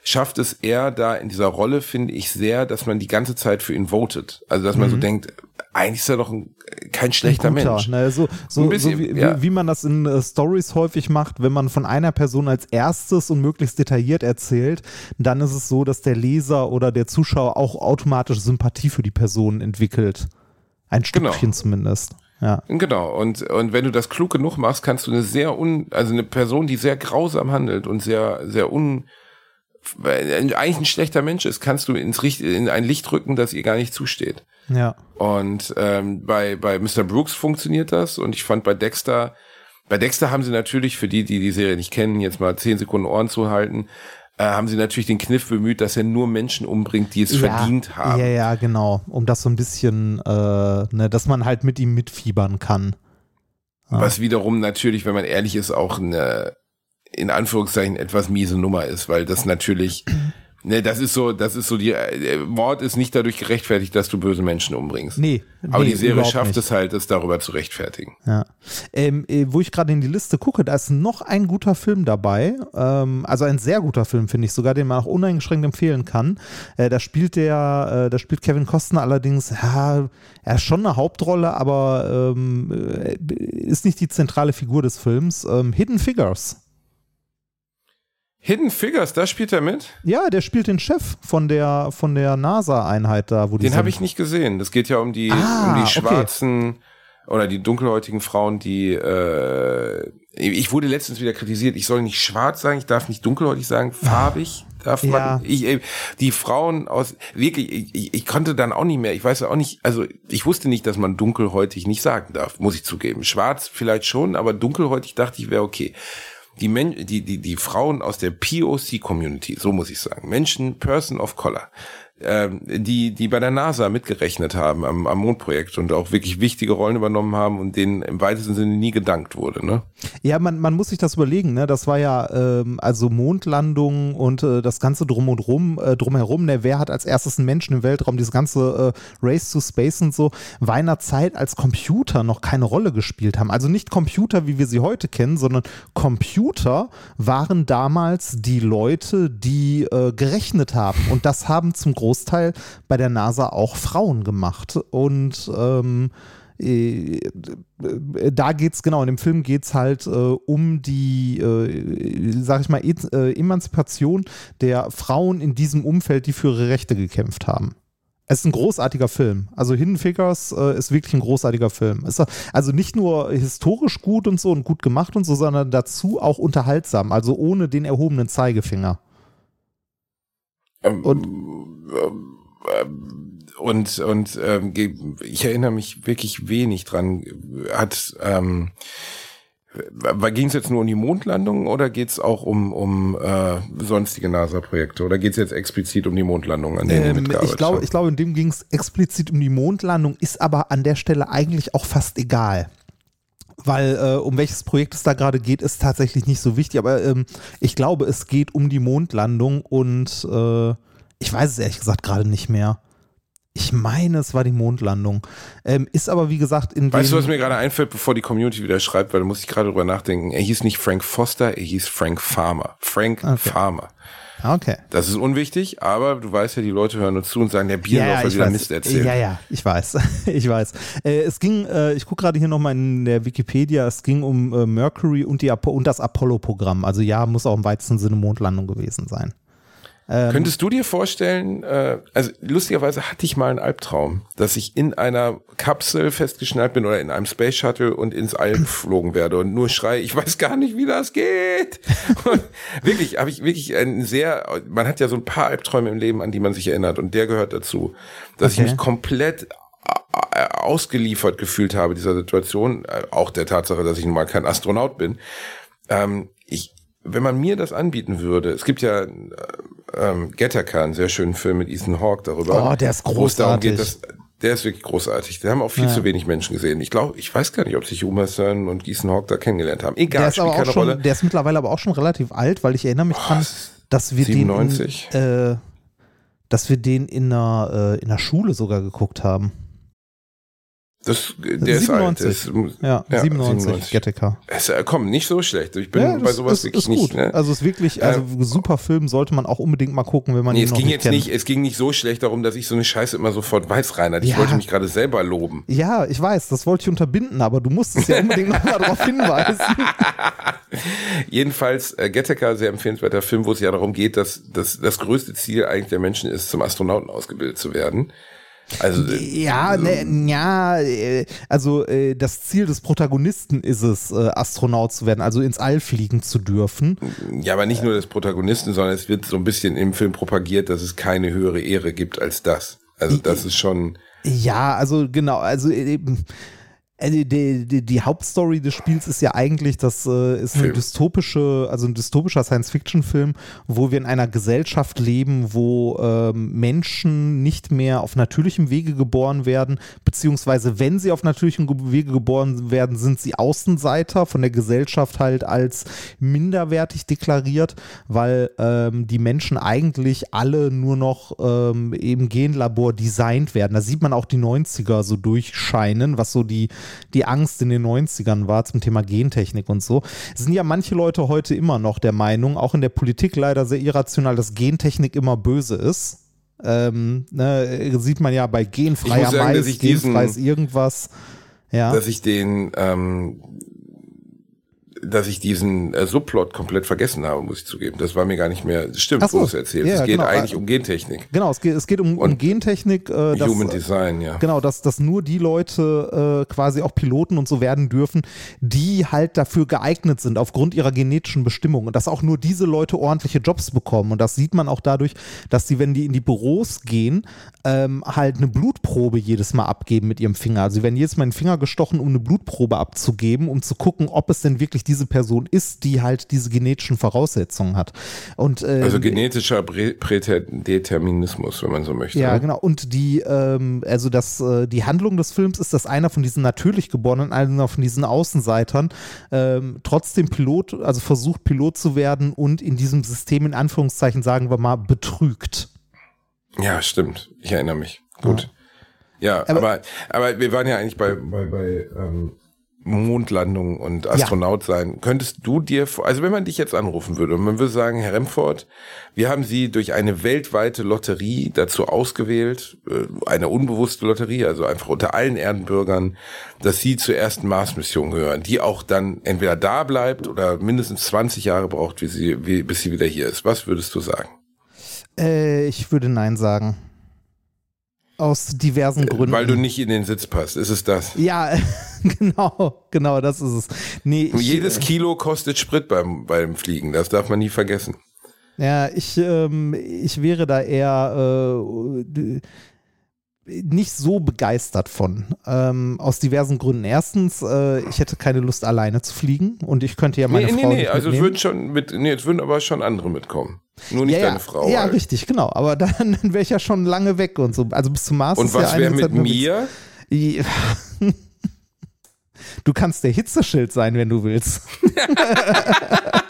schafft es er da in dieser Rolle, finde ich, sehr, dass man die ganze Zeit für ihn votet. Also, dass man so denkt, eigentlich ist er doch ein, kein schlechter Guter, Mensch. Ne, so, so, Ein bisschen, so wie, ja. wie, wie man das in äh, Stories häufig macht, wenn man von einer Person als erstes und möglichst detailliert erzählt, dann ist es so, dass der Leser oder der Zuschauer auch automatisch Sympathie für die Person entwickelt. Ein Genau. Stückchen zumindest. Ja. Genau, und, und wenn du das klug genug machst, kannst du eine sehr un, also eine Person, die sehr grausam handelt und sehr, sehr un, eigentlich ein schlechter Mensch ist, kannst du ins Richt, in ein Licht rücken, das ihr gar nicht zusteht. Ja. Und ähm, bei, bei Mr. Brooks funktioniert das und ich fand bei Dexter, bei Dexter haben sie natürlich, für die, die die Serie nicht kennen, jetzt mal zehn Sekunden Ohren zu halten, äh, haben sie natürlich den Kniff bemüht, dass er nur Menschen umbringt, die es verdient haben. Ja, ja, genau. Um das so ein bisschen, äh, ne, dass man halt mit ihm mitfiebern kann. Was wiederum natürlich, wenn man ehrlich ist, auch eine, in Anführungszeichen, etwas miese Nummer ist, weil das natürlich, ne, das ist so, das ist so, die, äh, Mord ist nicht dadurch gerechtfertigt, dass du böse Menschen umbringst. Nee, Aber nee, die Serie schafft nicht. es halt, es darüber zu rechtfertigen. Ja. Ähm, äh, wo ich gerade in die Liste gucke, da ist noch ein guter Film dabei. Ähm, also ein sehr guter Film, finde ich sogar, den man auch uneingeschränkt empfehlen kann. Äh, da spielt der, äh, da spielt Kevin Costner allerdings, ja, er ist schon eine Hauptrolle, aber ähm, äh, ist nicht die zentrale Figur des Films. Ähm, Hidden Figures. Hidden Figures, da spielt er mit? Ja, der spielt den Chef von der, von der NASA-Einheit da, wo die Den habe ich nicht gesehen. Das geht ja um die, Ah, um die okay. schwarzen oder die dunkelhäutigen Frauen, die äh, ich wurde letztens wieder kritisiert, ich soll nicht schwarz sagen, ich darf nicht dunkelhäutig sagen, farbig darf man. Ja. Ich, äh, die Frauen aus wirklich, ich, ich, konnte dann auch nicht mehr, ich weiß ja auch nicht, also ich wusste nicht, dass man dunkelhäutig nicht sagen darf, muss ich zugeben. Schwarz vielleicht schon, aber dunkelhäutig dachte ich wäre okay. Die, Men die, die, die Frauen aus der POC-Community, so muss ich sagen, Menschen, Person of Color, ähm, die, die bei der NASA mitgerechnet haben am, am Mondprojekt und auch wirklich wichtige Rollen übernommen haben und denen im weitesten Sinne nie gedankt wurde. Ne? Ja, man, man muss sich das überlegen, ne? Das war ja ähm, also Mondlandung und äh, das Ganze drum und rum, äh, drumherum, ne? Wer hat als erstes einen Menschen im Weltraum, dieses ganze äh, Race to Space und so, war in einer Zeit, als Computer noch keine Rolle gespielt haben. Also nicht Computer, wie wir sie heute kennen, sondern Computer waren damals die Leute, die äh, gerechnet haben. Und das haben zum Großteil bei der NASA auch Frauen gemacht. Und ähm, äh, da geht's genau, in dem Film geht's halt äh, um die, äh, sag ich mal, e äh, Emanzipation der Frauen in diesem Umfeld, die für ihre Rechte gekämpft haben. Es ist ein großartiger Film. Also Hidden Figures äh, ist wirklich ein großartiger Film. Ist also nicht nur historisch gut und so und gut gemacht und so, sondern dazu auch unterhaltsam. Also ohne den erhobenen Zeigefinger. Ähm, und ähm, ähm, und, und ähm, ich erinnere mich wirklich wenig dran. Hat ähm, Ging es jetzt nur um die Mondlandung oder geht es auch um, um äh, sonstige NASA-Projekte? Oder geht es jetzt explizit um die Mondlandung, an denen ähm, mitgearbeitet ich glaube, Ich glaube, in dem ging es explizit um die Mondlandung, ist aber an der Stelle eigentlich auch fast egal. Weil äh, um welches Projekt es da gerade geht, ist tatsächlich nicht so wichtig. Aber ähm, ich glaube, es geht um die Mondlandung und äh, ich weiß es ehrlich gesagt gerade nicht mehr. Ich meine, es war die Mondlandung. Ähm, ist aber, wie gesagt, in Weißt du, was mir gerade einfällt, bevor die Community wieder schreibt, weil da muss ich gerade drüber nachdenken. Er hieß nicht Frank Foster, er hieß Frank Farmer. Frank okay. Farmer. Okay. Das ist unwichtig, aber du weißt ja, die Leute hören uns zu und sagen, der Bierläufer ja, ja, wieder Mist erzählt. Ja, ja, ich weiß. ich weiß. Äh, es ging, äh, ich gucke gerade hier nochmal in der Wikipedia, es ging um äh, Mercury und, die Apo und das Apollo-Programm. Also ja, muss auch im weitesten Sinne Mondlandung gewesen sein. Ähm, Könntest du dir vorstellen, äh, also lustigerweise hatte ich mal einen Albtraum, dass ich in einer Kapsel festgeschnallt bin oder in einem Space Shuttle und ins All geflogen werde und nur schreie, ich weiß gar nicht, wie das geht. Und wirklich, habe ich wirklich ein sehr, man hat ja so ein paar Albträume im Leben, an die man sich erinnert und der gehört dazu, dass okay. ich mich komplett äh, ausgeliefert gefühlt habe dieser Situation, äh, auch der Tatsache, dass ich nun mal kein Astronaut bin. Ähm, ich, wenn man mir das anbieten würde, es gibt ja äh, ähm, Gattaca, einen sehr schönen Film mit Ethan Hawke darüber. Oh, der ist großartig. Geht, dass, der ist wirklich großartig. Da haben auch viel ja. zu wenig Menschen gesehen. Ich glaube, ich weiß gar nicht, ob sich Uma Thurman und Ethan Hawke da kennengelernt haben. Egal, der ist aber auch schon, Rolle. Der ist mittlerweile aber auch schon relativ alt, weil ich erinnere mich oh, dran, dass wir 97. den, äh, dass wir den in einer, äh, in einer Schule sogar geguckt haben. Das, der 97. ist alt. Ja, ja, 97, 97. Gattaca. Es, äh, komm, nicht so schlecht. Ich bin ja, bei sowas ist, wirklich ist nicht. Ne? Also es ist wirklich, also äh, super Film sollte man auch unbedingt mal gucken, wenn man nee, ihn es noch ging nicht jetzt kennt. nicht, es ging nicht so schlecht darum, dass ich so eine Scheiße immer sofort weiß reinhalte. Ich ja. wollte mich gerade selber loben. Ja, ich weiß, das wollte ich unterbinden, aber du musstest ja unbedingt nochmal darauf hinweisen. Jedenfalls, äh, Gattaca, sehr empfehlenswerter Film, wo es ja darum geht, dass, dass das größte Ziel eigentlich der Menschen ist, zum Astronauten ausgebildet zu werden. Also ja, ne, ja, äh, also äh, das Ziel des Protagonisten ist es, äh, Astronaut zu werden, also ins All fliegen zu dürfen. Ja, aber nicht nur des Protagonisten, sondern es wird so ein bisschen im Film propagiert, dass es keine höhere Ehre gibt als das. Also das ist schon. Ja, also genau, also eben äh, die, die, die, Hauptstory des Spiels ist ja eigentlich, das äh, ist eine dystopische, also ein dystopischer Science-Fiction-Film, wo wir in einer Gesellschaft leben, wo ähm, Menschen nicht mehr auf natürlichem Wege geboren werden, beziehungsweise wenn sie auf natürlichem Wege geboren werden, sind sie Außenseiter von der Gesellschaft halt als minderwertig deklariert, weil ähm, die Menschen eigentlich alle nur noch ähm, im Genlabor designt werden. Da sieht man auch die 90er so durchscheinen, was so die die Angst in den 90ern war zum Thema Gentechnik und so, sind ja manche Leute heute immer noch der Meinung, auch in der Politik leider sehr irrational, dass Gentechnik immer böse ist. Ähm, ne, sieht man ja bei genfreier sagen, Mais, genfreies irgendwas. Ja. Dass ich den ähm, dass ich diesen äh, Subplot komplett vergessen habe, muss ich zugeben. Das war mir gar nicht mehr, stimmt, so, wo du es erzählst. Ja, es geht genau. eigentlich um Gentechnik. Genau, es geht, es geht um, um Gentechnik. Äh, dass, Human Design, ja. Genau, dass, dass nur die Leute äh, quasi auch Piloten und so werden dürfen, die halt dafür geeignet sind, aufgrund ihrer genetischen Bestimmung. Und dass auch nur diese Leute ordentliche Jobs bekommen. Und das sieht man auch dadurch, dass sie, wenn die in die Büros gehen, ähm, halt eine Blutprobe jedes Mal abgeben mit ihrem Finger. Also sie werden jedes Mal einen Finger gestochen, um eine Blutprobe abzugeben, um zu gucken, ob es denn wirklich die diese Person ist, die halt diese genetischen Voraussetzungen hat. Und, ähm, also genetischer Prädeterminismus, wenn man so möchte. Ja, genau. Und die, ähm, also das, äh, die Handlung des Films ist, dass einer von diesen natürlich Geborenen, einer von diesen Außenseitern, ähm, trotzdem Pilot, also versucht Pilot zu werden und in diesem System in Anführungszeichen, sagen wir mal, betrügt. Ja, stimmt. Ich erinnere mich. Gut. Ja, ja aber, aber, aber wir waren ja eigentlich bei, bei, bei ähm, Mondlandung und Astronaut ja. sein. Könntest du dir, also wenn man dich jetzt anrufen würde und man würde sagen, Herr Remford, wir haben Sie durch eine weltweite Lotterie dazu ausgewählt, äh, eine unbewusste Lotterie, also einfach unter allen Erdenbürgern, dass Sie zur ersten Mars-Mission gehören, die auch dann entweder da bleibt oder mindestens 20 Jahre braucht, wie sie, wie, bis sie wieder hier ist. Was würdest du sagen? Äh, ich würde Nein sagen. Aus diversen Gründen. Weil du nicht in den Sitz passt, ist es das? Ja, genau, genau, das ist es. Nee, ich, Jedes Kilo kostet Sprit beim, beim Fliegen, das darf man nie vergessen. Ja, ich, ähm, ich wäre da eher äh, nicht so begeistert von. Ähm, aus diversen Gründen. Erstens, äh, ich hätte keine Lust, alleine zu fliegen und ich könnte ja meine nee, Frau. nee, nee, nicht also es würden schon mit, nee, es würden aber schon andere mitkommen. Nur nicht ja, deine Frau. Ja, halt. richtig, genau. Aber dann, dann wäre ich ja schon lange weg und so. Also bis zum Mars. Und ist ja was wäre mit mir? Ja. Du kannst der Hitzeschild sein, wenn du willst.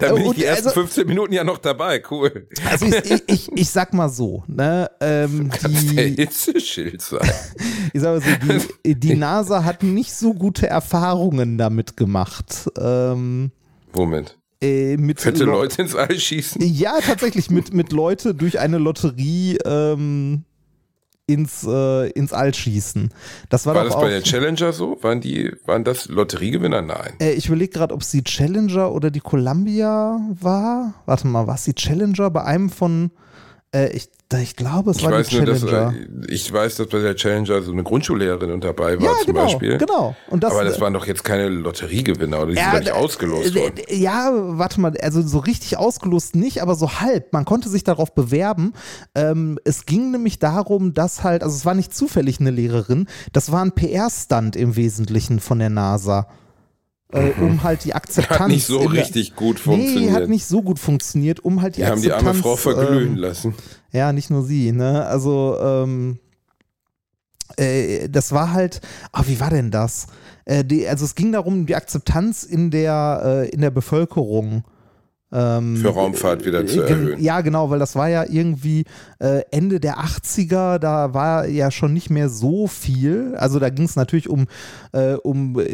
Da bin ich die ersten also- 15 Minuten ja noch dabei, cool. Also ich, ich, ich, sag mal so, ne, ähm, der die, Hitzeschild sein. ich sag mal so, die, die NASA hat nicht so gute Erfahrungen damit gemacht. Ähm, Womit? äh, mit Fette Leute ins All schießen? Ja, tatsächlich mit, mit Leute durch eine Lotterie ähm, ins, äh, ins All schießen. Das war, War doch das bei der Challenger so? Waren die, waren das Lotteriegewinner? Nein. äh, ich überlege gerade, ob es die Challenger oder die Columbia war. Warte mal, war es die Challenger bei einem von, äh, ich, ich glaube, es Ich war weiß die nur, dass, Challenger. äh, ich weiß, dass bei der Challenger so eine Grundschullehrerin und dabei war ja, zum genau, Beispiel. genau. Und das, Aber das waren doch jetzt keine Lotteriegewinner oder die sind doch nicht äh, ausgelost äh, worden. äh, Ja, warte mal, also so richtig ausgelost nicht, aber so halb. Man konnte sich darauf bewerben. Ähm, es ging nämlich darum, dass halt, also es war nicht zufällig eine Lehrerin, das war ein PR-Stunt im Wesentlichen von der NASA. Äh, um halt die Akzeptanz. Mhm. Hat nicht so richtig gut Nee, funktioniert. hat nicht so gut funktioniert, um halt die die haben die Akzeptanz. arme Frau verglühen ähm, lassen. ja, nicht nur sie, ne? Also, ähm, äh, das war halt, ah, wie war denn das? Äh, die, also es ging darum, die Akzeptanz in der, äh, in der Bevölkerung. Ähm, Für Raumfahrt wieder zu äh, erhöhen. Ja, genau, weil das war ja irgendwie äh, Ende der 80er, da war ja schon nicht mehr so viel. Also da ging es natürlich um, äh, um äh,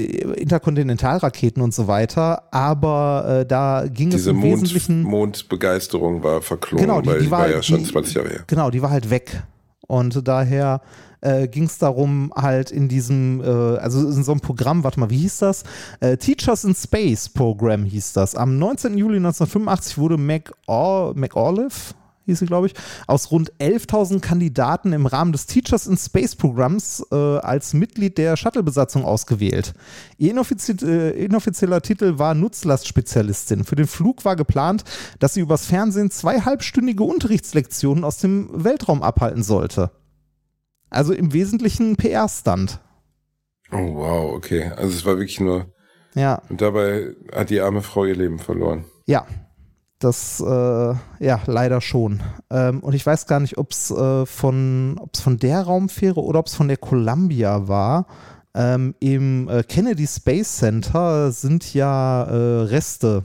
Interkontinentalraketen und so weiter, aber äh, da ging es Diese im Mond, Wesentlichen. Mondbegeisterung war verklungen, Genau, die- weil die die, war- war ja schon die- 20 Jahre her. Genau, die war halt weg. Und daher äh, ging es darum, halt in diesem, äh, also in so einem Programm, warte mal, wie hieß das? Äh, Teachers in Space Program hieß das. Am 19. Juli 1985 wurde McAuliffe, hieß sie, glaube ich, aus rund 11.000 Kandidaten im Rahmen des Teachers in Space Programms äh, als Mitglied der Shuttle-Besatzung ausgewählt. Ihr inoffizie äh, inoffizieller Titel war Nutzlastspezialistin. Für den Flug war geplant, dass sie übers Fernsehen zwei halbstündige Unterrichtslektionen aus dem Weltraum abhalten sollte. Also im Wesentlichen PR-Stunt. Oh wow, okay. Also es war wirklich nur. Ja, Und dabei hat die arme Frau ihr Leben verloren. ja. Das, äh, ja, leider schon. Ähm, und ich weiß gar nicht, ob es äh, von, ob's von der Raumfähre oder ob es von der Columbia war. Ähm, Im äh, Kennedy Space Center sind ja äh, Reste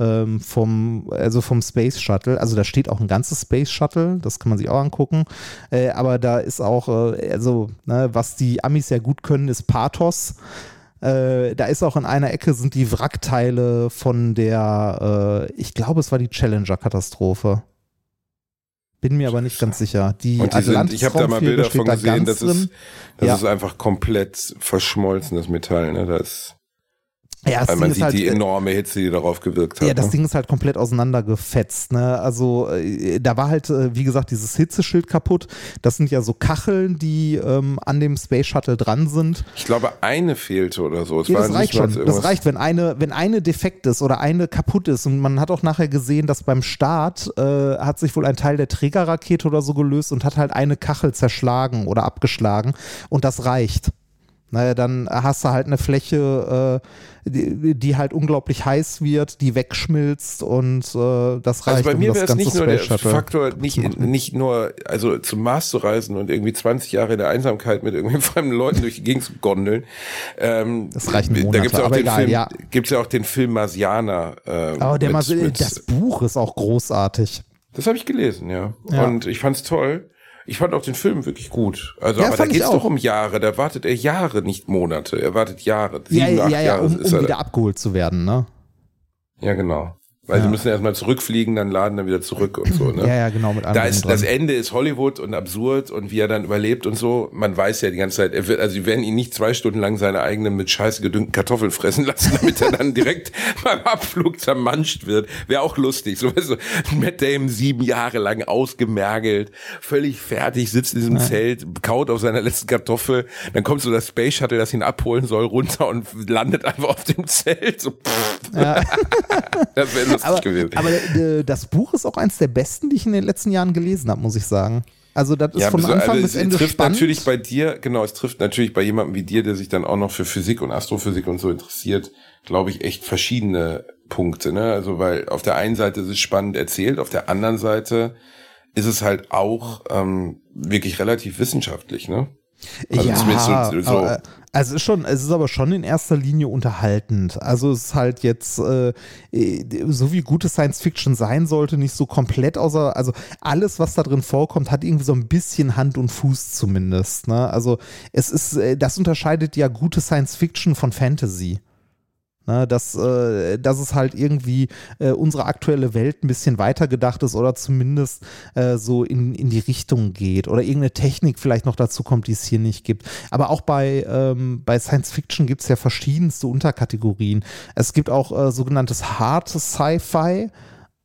ähm, vom, also vom Space Shuttle. Also da steht auch ein ganzes Space Shuttle, das kann man sich auch angucken. Äh, aber da ist auch, äh, also ne, was die Amis ja gut können, ist Pathos. Äh, da ist auch in einer Ecke sind die Wrackteile von der, äh, ich glaube, es war die Challenger-Katastrophe. Bin mir aber nicht ganz sicher. Die die sind, ich habe da mal Bilder von da gesehen, das ist, das Ja. ist einfach komplett verschmolzenes Metall. Ne? Das ist, Ja, das weil man ist sieht halt, die äh, enorme Hitze, die darauf gewirkt hat. Ja, das ne? Ding ist halt komplett auseinandergefetzt. Ne? Also äh, da war halt, äh, wie gesagt, dieses Hitzeschild kaputt. Das sind ja so Kacheln, die ähm, an dem Space Shuttle dran sind. Ich glaube, eine fehlte oder so. Es Ja, das reicht schon. Das reicht, wenn eine, wenn eine defekt ist oder eine kaputt ist. Und man hat auch nachher gesehen, dass beim Start äh, hat sich wohl ein Teil der Trägerrakete oder so gelöst und hat halt eine Kachel zerschlagen oder abgeschlagen. Und das reicht. Naja, dann hast du halt eine Fläche, äh, die, die halt unglaublich heiß wird, die wegschmilzt und äh, das reicht. Also bei um mir das wäre es nicht nur der Faktor, nicht, nicht nur, also zum Mars zu reisen und irgendwie 20 Jahre in der Einsamkeit mit irgendwie fremden Leuten durch die Gegend zu gondeln. Ähm, Das reichen Da Monate, ja auch aber den egal, Film, ja. gibt's ja auch den Film Marsianer. Ähm, Aber der mit- Mas mit- das Buch ist auch großartig. Das habe ich gelesen, ja. Ja. Und ich fand's toll. Ich fand auch den Film wirklich gut. Also, Ja, aber da geht's auch. doch um Jahre. Da wartet er Jahre, nicht Monate. Er wartet Jahre. Ja, Sieben, ja, acht ja, Jahre um, ist um er wieder da. abgeholt zu werden, ne? Ja, genau. Weil Ja. sie müssen erstmal zurückfliegen, dann laden, dann wieder zurück und so. Ne? Ja, ja, genau, mit Da ist, dran. das Ende ist Hollywood und absurd und wie er dann überlebt und so. Man weiß ja die ganze Zeit, er wird, also sie werden ihn nicht zwei Stunden lang seine eigenen mit Scheiße gedüngten Kartoffeln fressen lassen, damit er dann direkt beim Abflug zermanscht wird. Wäre auch lustig. So, weißt du, Matt Damon sieben Jahre lang ausgemergelt, völlig fertig, sitzt in diesem Zelt, kaut auf seiner letzten Kartoffel. Dann kommt so das Space Shuttle, das ihn abholen soll, runter und landet einfach auf dem Zelt. So, pff. Das wäre lustig aber, gewesen. aber äh, das Buch ist auch eins der besten, die ich in den letzten Jahren gelesen habe, muss ich sagen. Also das ist von so, Anfang also bis es Ende trifft spannend. natürlich bei dir, genau, es trifft natürlich bei jemandem wie dir, der sich dann auch noch für Physik und Astrophysik und so interessiert, glaube ich, echt verschiedene Punkte, ne? Also, weil auf der einen Seite ist es spannend erzählt, auf der anderen Seite ist es halt auch ähm, wirklich relativ wissenschaftlich, ne? Also ja, so, so aber, also es ist schon, es ist aber schon in erster Linie unterhaltend. Also es ist halt jetzt, äh, so wie gute Science Fiction sein sollte, nicht so komplett außer, also alles, was da drin vorkommt, hat irgendwie so ein bisschen Hand und Fuß zumindest. Ne? Also es ist, äh, das unterscheidet ja gute Science Fiction von Fantasy. Ne, dass, äh, dass es halt irgendwie äh, unsere aktuelle Welt ein bisschen weitergedacht ist oder zumindest äh, so in, in die Richtung geht oder irgendeine Technik vielleicht noch dazu kommt, die es hier nicht gibt. Aber auch bei, ähm, bei Science Fiction gibt es ja verschiedenste Unterkategorien. Es gibt auch äh, sogenanntes Hard Sci-Fi.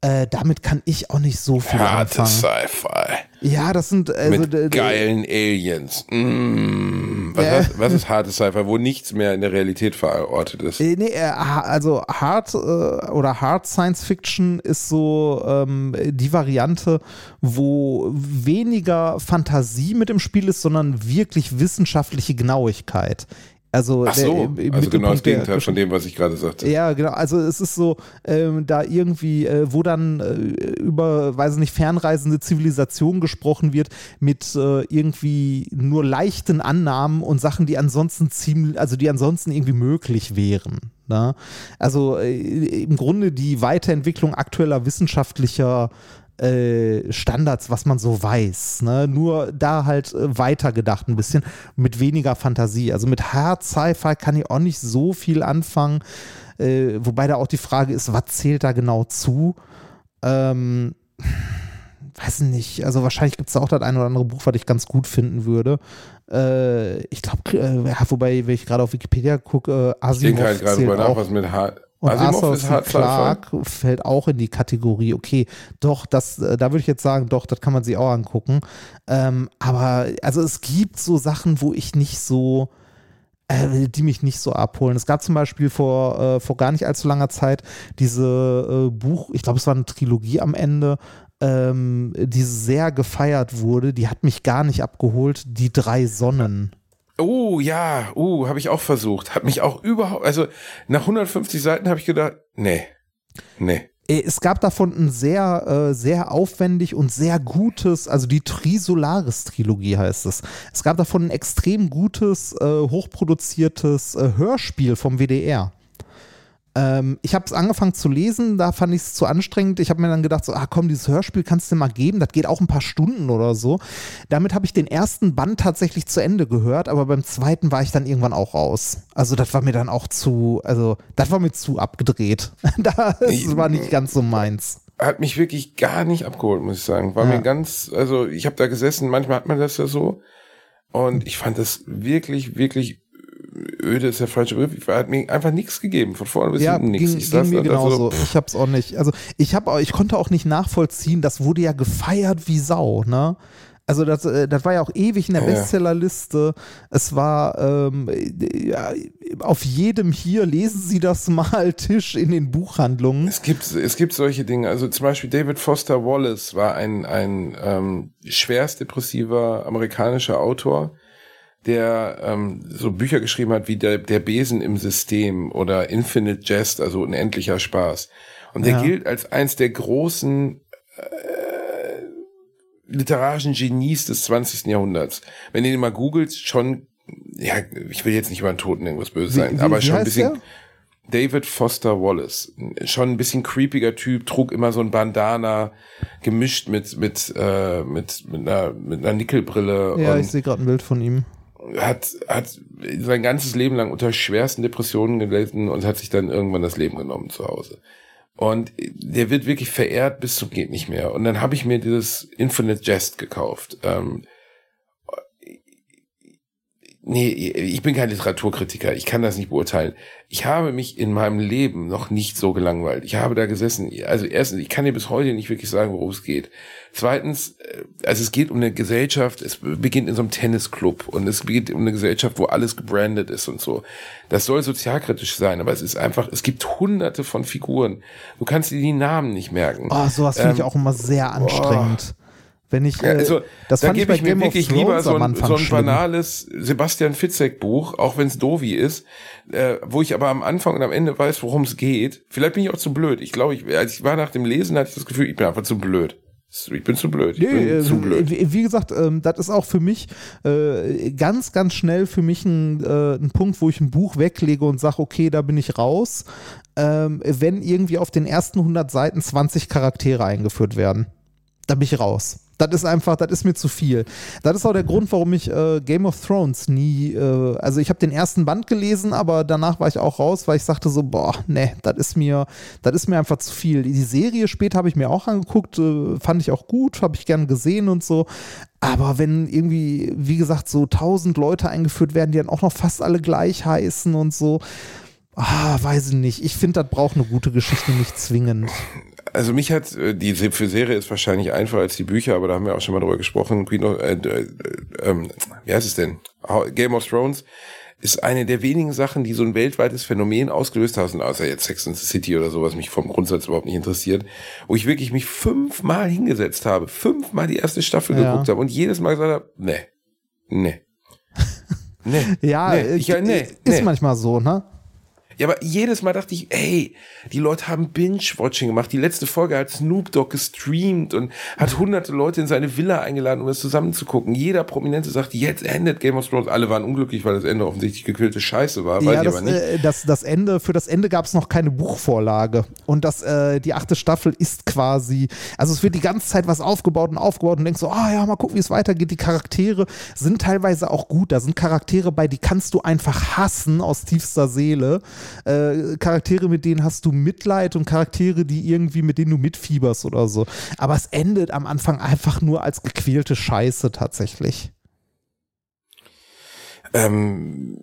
Äh, damit kann ich auch nicht so viel harte anfangen. Sci-Fi Ja, das sind also mit geilen Aliens. Mm. Was, Ja. heißt, was ist harte Sci-Fi, wo nichts mehr in der Realität verortet ist? Äh, Nee, äh, also Hard äh, oder Hard Science Fiction ist so ähm, die Variante, wo weniger Fantasie mit im Spiel ist, sondern wirklich wissenschaftliche Genauigkeit. Also, Ach der- so, im also genau das der- Gegenteil von dem, was ich gerade sagte. ja, genau. Also es ist so, ähm, da irgendwie, äh, wo dann äh, über, weiß ich nicht, fernreisende Zivilisation gesprochen wird, mit äh, irgendwie nur leichten Annahmen und Sachen, die ansonsten ziemlich, also die ansonsten irgendwie möglich wären. Ne? Also äh, im Grunde die Weiterentwicklung aktueller wissenschaftlicher äh, Standards, was man so weiß. Ne? Nur da halt äh, weitergedacht ein bisschen, mit weniger Fantasie. Also mit Hard Sci-Fi kann ich auch nicht so viel anfangen. Äh, wobei da auch die Frage ist, was zählt da genau zu? Ähm, weiß nicht. Also wahrscheinlich gibt es da auch das ein oder andere Buch, was ich ganz gut finden würde. Äh, ich glaube, wobei, wenn ich gerade auf Wikipedia gucke, äh, Ich denke Asimov halt gerade drüber nach, auch. was mit H Und Asimov Arthur ist C. Clarke fällt auch in die Kategorie, okay, doch, das, äh, da würde ich jetzt sagen, doch, das kann man sich auch angucken. Ähm, aber also es gibt so Sachen, wo ich nicht so, äh, die mich nicht so abholen. Es gab zum Beispiel vor, äh, vor gar nicht allzu langer Zeit diese äh, Buch, ich glaube, es war eine Trilogie am Ende, ähm, die sehr gefeiert wurde, die hat mich gar nicht abgeholt, die drei Sonnen. Oh ja, uh, habe ich auch versucht. Hat mich auch überhaupt, also nach 150 Seiten habe ich gedacht, nee, nee. Äh, Es gab davon ein sehr, äh, sehr aufwendig und sehr gutes, also die Trisolaris-Trilogie heißt es. Es gab davon ein extrem gutes, äh, hochproduziertes Hörspiel vom WDR. Ähm, ich habe es angefangen zu lesen, da fand ich es zu anstrengend. Ich habe mir dann gedacht, so, ah komm, dieses Hörspiel kannst du dir mal geben, das geht auch ein paar Stunden oder so. Damit habe ich den ersten Band tatsächlich zu Ende gehört, aber beim zweiten war ich dann irgendwann auch raus. Also das war mir dann auch zu, also das war mir zu abgedreht. das war nicht ganz so meins. Hat mich wirklich gar nicht abgeholt, muss ich sagen. War Ja. mir ganz, also ich habe da gesessen, manchmal hat man das ja so. Und ich fand das wirklich, wirklich öde ist der falsche Begriff. Hat mir einfach nichts gegeben, von vorne bis Ja, hinten nichts. Ich ging mir da, dachte genauso. so, pff, ich hab's auch nicht. Also ich habe, ich konnte auch nicht nachvollziehen. Das wurde ja gefeiert wie Sau, ne? Also das, äh, das war ja auch ewig in der Ja. Bestsellerliste. Es war ähm, ja, auf jedem hier lesen Sie das mal Tisch in den Buchhandlungen. Es gibt, es gibt solche Dinge. Also zum Beispiel David Foster Wallace war ein, ein ähm, schwerst depressiver amerikanischer Autor, der ähm, so Bücher geschrieben hat wie der, der Besen im System oder Infinite Jest, also unendlicher Spaß. Und der Ja. gilt als eins der großen äh, literarischen Genies des 20. Jahrhunderts. Wenn ihr den mal googelt, schon, ja, ich will jetzt nicht über einen Toten irgendwas böse sein, aber schon ein bisschen. der? David Foster Wallace. Schon ein bisschen creepiger Typ, trug immer so ein Bandana, gemischt mit, mit, äh, mit, mit einer, mit einer Nickelbrille Ja, ich sehe gerade ein Bild von ihm. Hat, hat sein ganzes Leben lang unter schwersten Depressionen gelitten und hat sich dann irgendwann das Leben genommen zu Hause. Und der wird wirklich verehrt bis zum geht nicht mehr. Und dann habe ich mir dieses Infinite Jest gekauft. Ähm, nee, ich bin kein Literaturkritiker, ich kann das nicht beurteilen. Ich habe mich in meinem Leben noch nicht so gelangweilt. Ich habe da gesessen, also erstens, ich kann dir bis heute nicht wirklich sagen, worum es geht. Zweitens, äh, also es geht um eine Gesellschaft, es beginnt in so einem Tennisclub und es geht um eine Gesellschaft, wo alles gebrandet ist und so. Das soll sozialkritisch sein, aber es ist einfach, es gibt hunderte von Figuren. Du kannst dir die Namen nicht merken. Oh, sowas finde ähm, ich auch immer sehr anstrengend. Oh. Wenn ich, ja, also, äh, das da gebe ich mir wirklich lieber so ein, so ein banales Sebastian Fitzek Buch, auch wenn es dovi ist, äh, wo ich aber am Anfang und am Ende weiß, worum es geht. Vielleicht bin ich auch zu blöd. Ich glaube, ich, als ich war nach dem Lesen, hatte ich das Gefühl, ich bin einfach zu blöd. Ich bin zu blöd. Ich nee, bin zu blöd. Wie, wie gesagt, ähm, das ist auch für mich äh, ganz, ganz schnell für mich ein, äh, ein Punkt, wo ich ein Buch weglege und sage, okay, da bin ich raus, ähm, wenn irgendwie auf den ersten 100 Seiten 20 Charaktere eingeführt werden. Da bin ich raus. Das ist einfach, das ist mir zu viel. Das ist auch der Grund, warum ich äh, Game of Thrones nie, äh, also ich habe den ersten Band gelesen, aber danach war ich auch raus, weil ich sagte so, boah, ne, das ist mir, das ist mir einfach zu viel. Die Serie später habe ich mir auch angeguckt, äh, fand ich auch gut, habe ich gern gesehen und so. Aber wenn irgendwie, wie gesagt, so tausend Leute eingeführt werden, die dann auch noch fast alle gleich heißen und so, Ah, weiß ich nicht. Ich finde, das braucht eine gute Geschichte nicht zwingend. Also mich hat äh, die für Serie ist wahrscheinlich einfacher als die Bücher, aber da haben wir auch schon mal drüber gesprochen. Queen of, äh, äh, äh, wie heißt es denn? Game of Thrones ist eine der wenigen Sachen, die so ein weltweites Phänomen ausgelöst haben, außer jetzt Sex and the City oder sowas mich vom Grundsatz überhaupt nicht interessiert, wo ich wirklich mich fünfmal hingesetzt habe, fünfmal die erste Staffel ja. geguckt habe und jedes Mal gesagt habe, nee, nee. Nee, ja, nee, ich, nee, ist nee. manchmal so, ne? Ja, aber jedes Mal dachte ich, ey, die Leute haben Binge-Watching gemacht. Die letzte Folge hat Snoop Dogg gestreamt und hat hunderte Leute in seine Villa eingeladen, um das zusammen zu gucken. Jeder Prominente sagt, jetzt endet Game of Thrones. Alle waren unglücklich, weil das Ende offensichtlich gequillte Scheiße war. Ja, das. Äh, das, das Ende, für das Ende gab es noch keine Buchvorlage. Und das, äh, die achte Staffel ist quasi, also es wird die ganze Zeit was aufgebaut und aufgebaut und denkst so, ah ja, mal gucken, wie es weitergeht. Die Charaktere sind teilweise auch gut. Da sind Charaktere bei, die kannst du einfach hassen aus tiefster Seele äh, Charaktere, mit denen hast du Mitleid und Charaktere, die irgendwie, mit denen du mitfieberst oder so. Aber es endet am Anfang einfach nur als gequälte Scheiße tatsächlich. Ähm,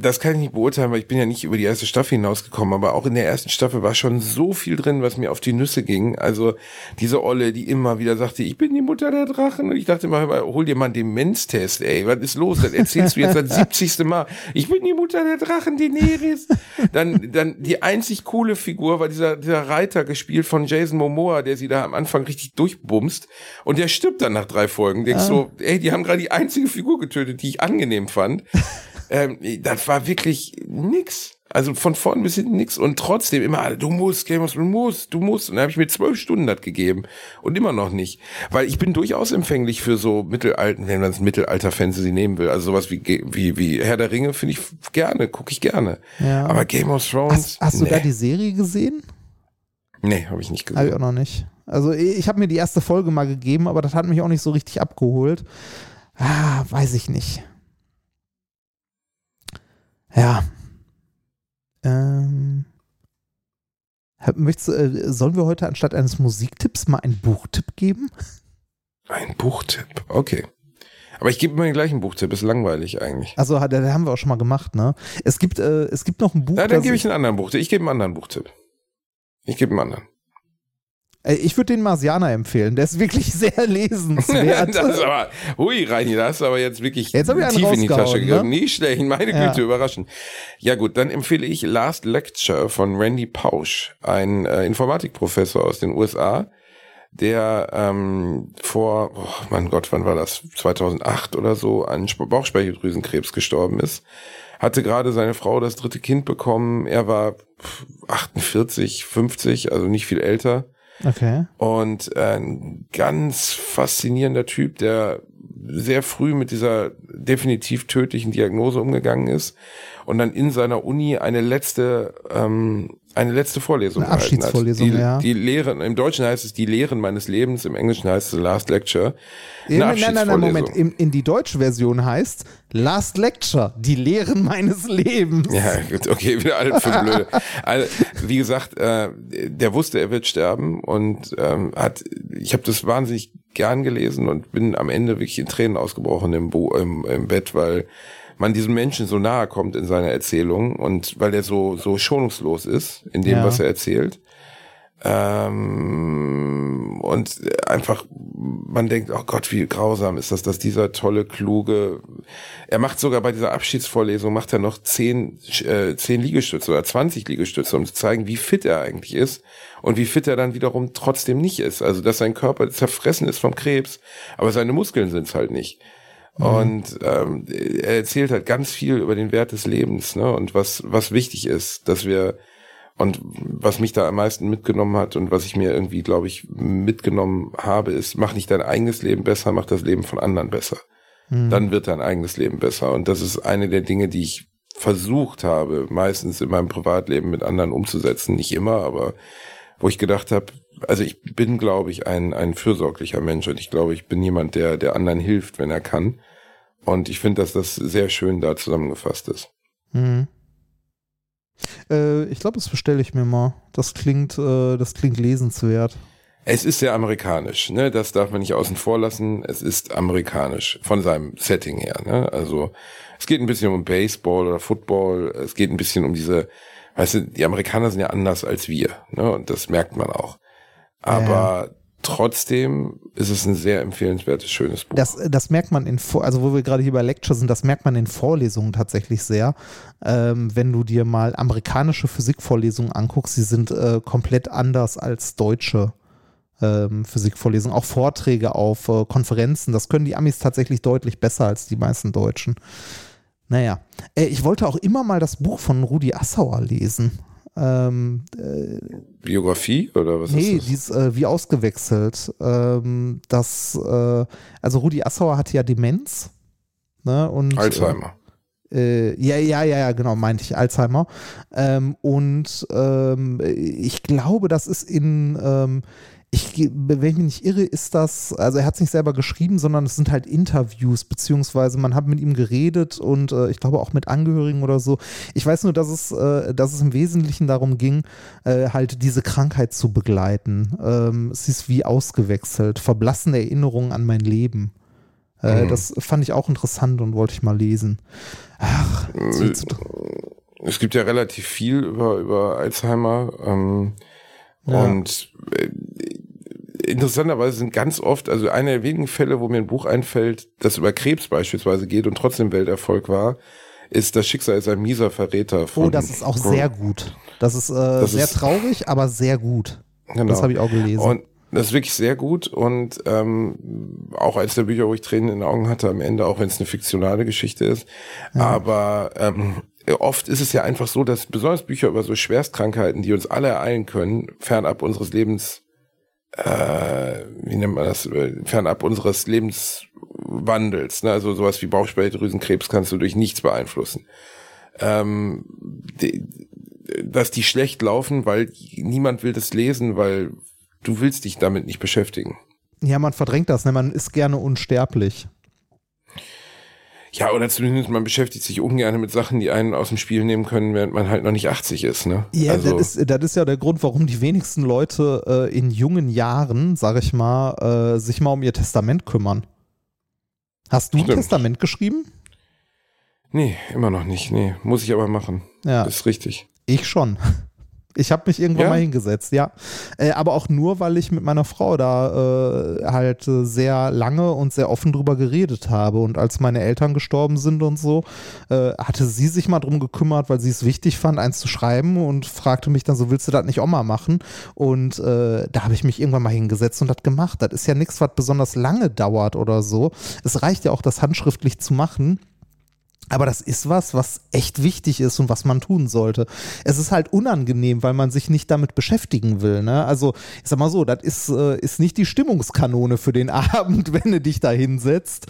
das kann ich nicht beurteilen, weil ich bin ja nicht über die erste Staffel hinausgekommen, aber auch in der ersten Staffel war schon so viel drin, was mir auf die Nüsse ging. Also diese Olle, die immer wieder sagte, ich bin die Mutter der Drachen und ich dachte immer, hol dir mal einen Demenztest, ey, was ist los? Dann erzählst du jetzt das 70. Mal, ich bin die Mutter der Drachen, Daenerys. Dann, dann die einzig coole Figur war dieser, dieser Reiter, gespielt von Jason Momoa, der sie da am Anfang richtig durchbumst und der stirbt dann nach drei Folgen. Denkst ah. so, ey, die haben gerade die einzige Figur getötet, die ich angenehm fand ähm, das war wirklich nix. Also von vorn bis hinten nix. Und trotzdem immer, du musst, Game of Thrones, du musst, du musst. Und dann habe ich mir zwölf Stunden das gegeben. Und immer noch nicht. Weil ich bin durchaus empfänglich für so mittelalten, wenn man es Mittelalter-Fantasy nehmen will. Also sowas wie, wie, wie Herr der Ringe finde ich gerne, gucke ich gerne. Ja. Aber Game of Thrones. Hast, hast nee. du da die Serie gesehen? Nee, habe ich nicht gesehen. Habe ich auch noch nicht. Also ich habe mir die erste Folge mal gegeben, aber das hat mich auch nicht so richtig abgeholt. Ah, weiß ich nicht. Ja. Ähm. Möchtest, äh, sollen wir heute anstatt eines Musiktipps mal einen Buchtipp geben? Ein Buchtipp, okay. Aber ich gebe immer den gleichen Buchtipp, ist langweilig eigentlich. Also, da haben wir auch schon mal gemacht, ne? Es gibt, äh, es gibt noch ein Buch. Ja, dann gebe ich einen anderen Buchtipp. Ich gebe einen anderen Buchtipp. Ich gebe einen anderen. Äh, ich würde den Marsianer empfehlen. Der ist wirklich sehr lesenswert. das ist aber, hui, Reini, da hast du aber jetzt wirklich jetzt tief in die Tasche gegriffen. Ne? Nicht schlecht, meine ja. Güte, überraschend. Ja gut, dann empfehle ich Last Lecture von Randy Pausch, ein äh, Informatikprofessor aus den USA, der ähm, vor, oh mein Gott, wann war das? 2008 oder so, an Bauchspeicheldrüsenkrebs gestorben ist. Hatte gerade seine Frau das dritte Kind bekommen. Er war 48, 50, also nicht viel älter Okay. Und ein ganz faszinierender Typ, der sehr früh mit dieser definitiv tödlichen Diagnose umgegangen ist und dann in seiner Uni eine letzte ähm, eine letzte Vorlesung Eine Abschiedsvorlesung, die, ja. Die Lehren, im Deutschen heißt es die Lehren meines Lebens, im Englischen heißt es Last Lecture. Eine nein, nein, nein, nein, Moment. Abschiedsvorlesung. In, in die deutsche Version heißt Last Lecture, die Lehren meines Lebens. Ja, gut, okay, wieder alt für blöde. Also, wie gesagt, äh, der wusste, er wird sterben und ähm, hat, ich habe das wahnsinnig gern gelesen und bin am Ende wirklich in Tränen ausgebrochen im, Bo im, im Bett, weil man diesem Menschen so nahe kommt in seiner Erzählung und weil er so so schonungslos ist in dem, Ja. was er erzählt. Ähm, und einfach, man denkt, oh Gott, wie grausam ist das, dass dieser tolle, kluge, er macht sogar bei dieser Abschiedsvorlesung, macht er noch zehn, äh, zehn Liegestütze oder 20 Liegestütze, um zu zeigen, wie fit er eigentlich ist und wie fit er dann wiederum trotzdem nicht ist. Also, dass sein Körper zerfressen ist vom Krebs, aber seine Muskeln sind es halt nicht. Und ähm, er erzählt halt ganz viel über den Wert des Lebens, ne? Und was, was wichtig ist, dass wir und was mich da am meisten mitgenommen hat und was ich mir irgendwie, glaube ich, mitgenommen habe, ist, mach nicht dein eigenes Leben besser, mach das Leben von anderen besser. Dann wird dein eigenes Leben besser. Und das ist eine der Dinge, die ich versucht habe, meistens in meinem Privatleben mit anderen umzusetzen. Nicht immer, aber wo ich gedacht habe, also ich bin, glaube ich, ein, ein fürsorglicher Mensch und ich glaube, ich bin jemand, der, der anderen hilft, wenn er kann. Und ich finde, dass das sehr schön da zusammengefasst ist. Mhm. Äh, ich glaube, das bestelle ich mir mal. Das klingt, äh, das klingt lesenswert. Es ist sehr amerikanisch, ne? Das darf man nicht außen vor lassen. Es ist amerikanisch von seinem Setting her, ne? Also es geht ein bisschen um Baseball oder Football. Es geht ein bisschen um diese, weißt du, die Amerikaner sind ja anders als wir, ne? Und das merkt man auch. Aber trotzdem ist es ein sehr empfehlenswertes, schönes Buch. Das, das merkt man in, also wo wir gerade hier bei Lecture sind, das merkt man in Vorlesungen tatsächlich sehr. Ähm, wenn du dir mal amerikanische Physikvorlesungen anguckst, sie sind äh, komplett anders als deutsche ähm, Physikvorlesungen. Auch Vorträge auf äh, Konferenzen, das können die Amis tatsächlich deutlich besser als die meisten Deutschen. Naja, äh, ich wollte auch immer mal das Buch von Rudi Assauer lesen. Ähm, äh, Biografie oder was Nee, ist das? die ist äh, wie ausgewechselt. Ähm, das, äh, also Rudi Assauer hatte ja Demenz. Ne, und, Alzheimer. Äh, ja, ja, ja, ja, genau, meinte ich, Alzheimer. Ähm, und ähm, ich glaube, das ist in, ähm, ich, wenn ich mich nicht irre, ist das, also er hat es nicht selber geschrieben, sondern es sind halt Interviews, beziehungsweise man hat mit ihm geredet und äh, ich glaube auch mit Angehörigen oder so. Ich weiß nur, dass es, äh, dass es im Wesentlichen darum ging, äh, halt diese Krankheit zu begleiten. Ähm, es ist wie ausgewechselt, verblassene Erinnerungen an mein Leben. Äh, Mhm. Das fand ich auch interessant und wollte ich mal lesen. Ach, dr- Es gibt ja relativ viel über, über Alzheimer. Ähm, Ja. Und äh, interessanterweise sind ganz oft, also einer der wenigen Fälle, wo mir ein Buch einfällt, das über Krebs beispielsweise geht und trotzdem Welterfolg war, ist Das Schicksal ist ein mieser Verräter von. Oh, das ist auch sehr gut. Das ist äh, sehr ist- traurig, aber sehr gut. Genau. Das habe ich auch gelesen. Und das ist wirklich sehr gut und ähm, auch eines der Bücher, wo ich Tränen in den Augen hatte am Ende, auch wenn es eine fiktionale Geschichte ist. Aber ähm, oft ist es ja einfach so, dass besonders Bücher über so Schwerstkrankheiten, die uns alle ereilen können, fernab unseres Lebens, äh, wie nennt man das, äh, fernab unseres Lebenswandels, ne? also sowas wie Bauchspeicheldrüsenkrebs kannst du durch nichts beeinflussen. Ähm, die, dass die schlecht laufen, weil niemand will das lesen, weil du willst dich damit nicht beschäftigen. ja, man verdrängt das, ne? Man ist gerne unsterblich. Ja, oder zumindest man beschäftigt sich ungern mit Sachen, die einen aus dem Spiel nehmen können, während man halt noch nicht 80 ist, ne? Ja, also, das, ist, das ist ja der Grund, warum die wenigsten Leute äh, in jungen Jahren, sag ich mal, äh, sich mal um ihr Testament kümmern. Hast du ein Stimmt. Testament geschrieben? nee, immer noch nicht. Nee, muss ich aber machen. Ja, Ist richtig. ich schon. Ich habe mich irgendwann Ja? mal hingesetzt, ja. Äh, aber auch nur, weil ich mit meiner Frau da äh, halt äh, sehr lange und sehr offen drüber geredet habe. Und als meine Eltern gestorben sind und so, äh, hatte sie sich mal drum gekümmert, weil sie es wichtig fand, eins zu schreiben und fragte mich dann so, willst du das nicht auch mal machen? Und da habe ich mich irgendwann mal hingesetzt und das gemacht. Das ist ja nichts, was besonders lange dauert oder so. Es reicht ja auch, das handschriftlich zu machen. Aber das ist was, was echt wichtig ist und was man tun sollte. Es ist halt unangenehm, weil man sich nicht damit beschäftigen will. Ne? Also, ich sag mal so, das ist, äh, ist nicht die Stimmungskanone für den Abend, wenn du dich da hinsetzt.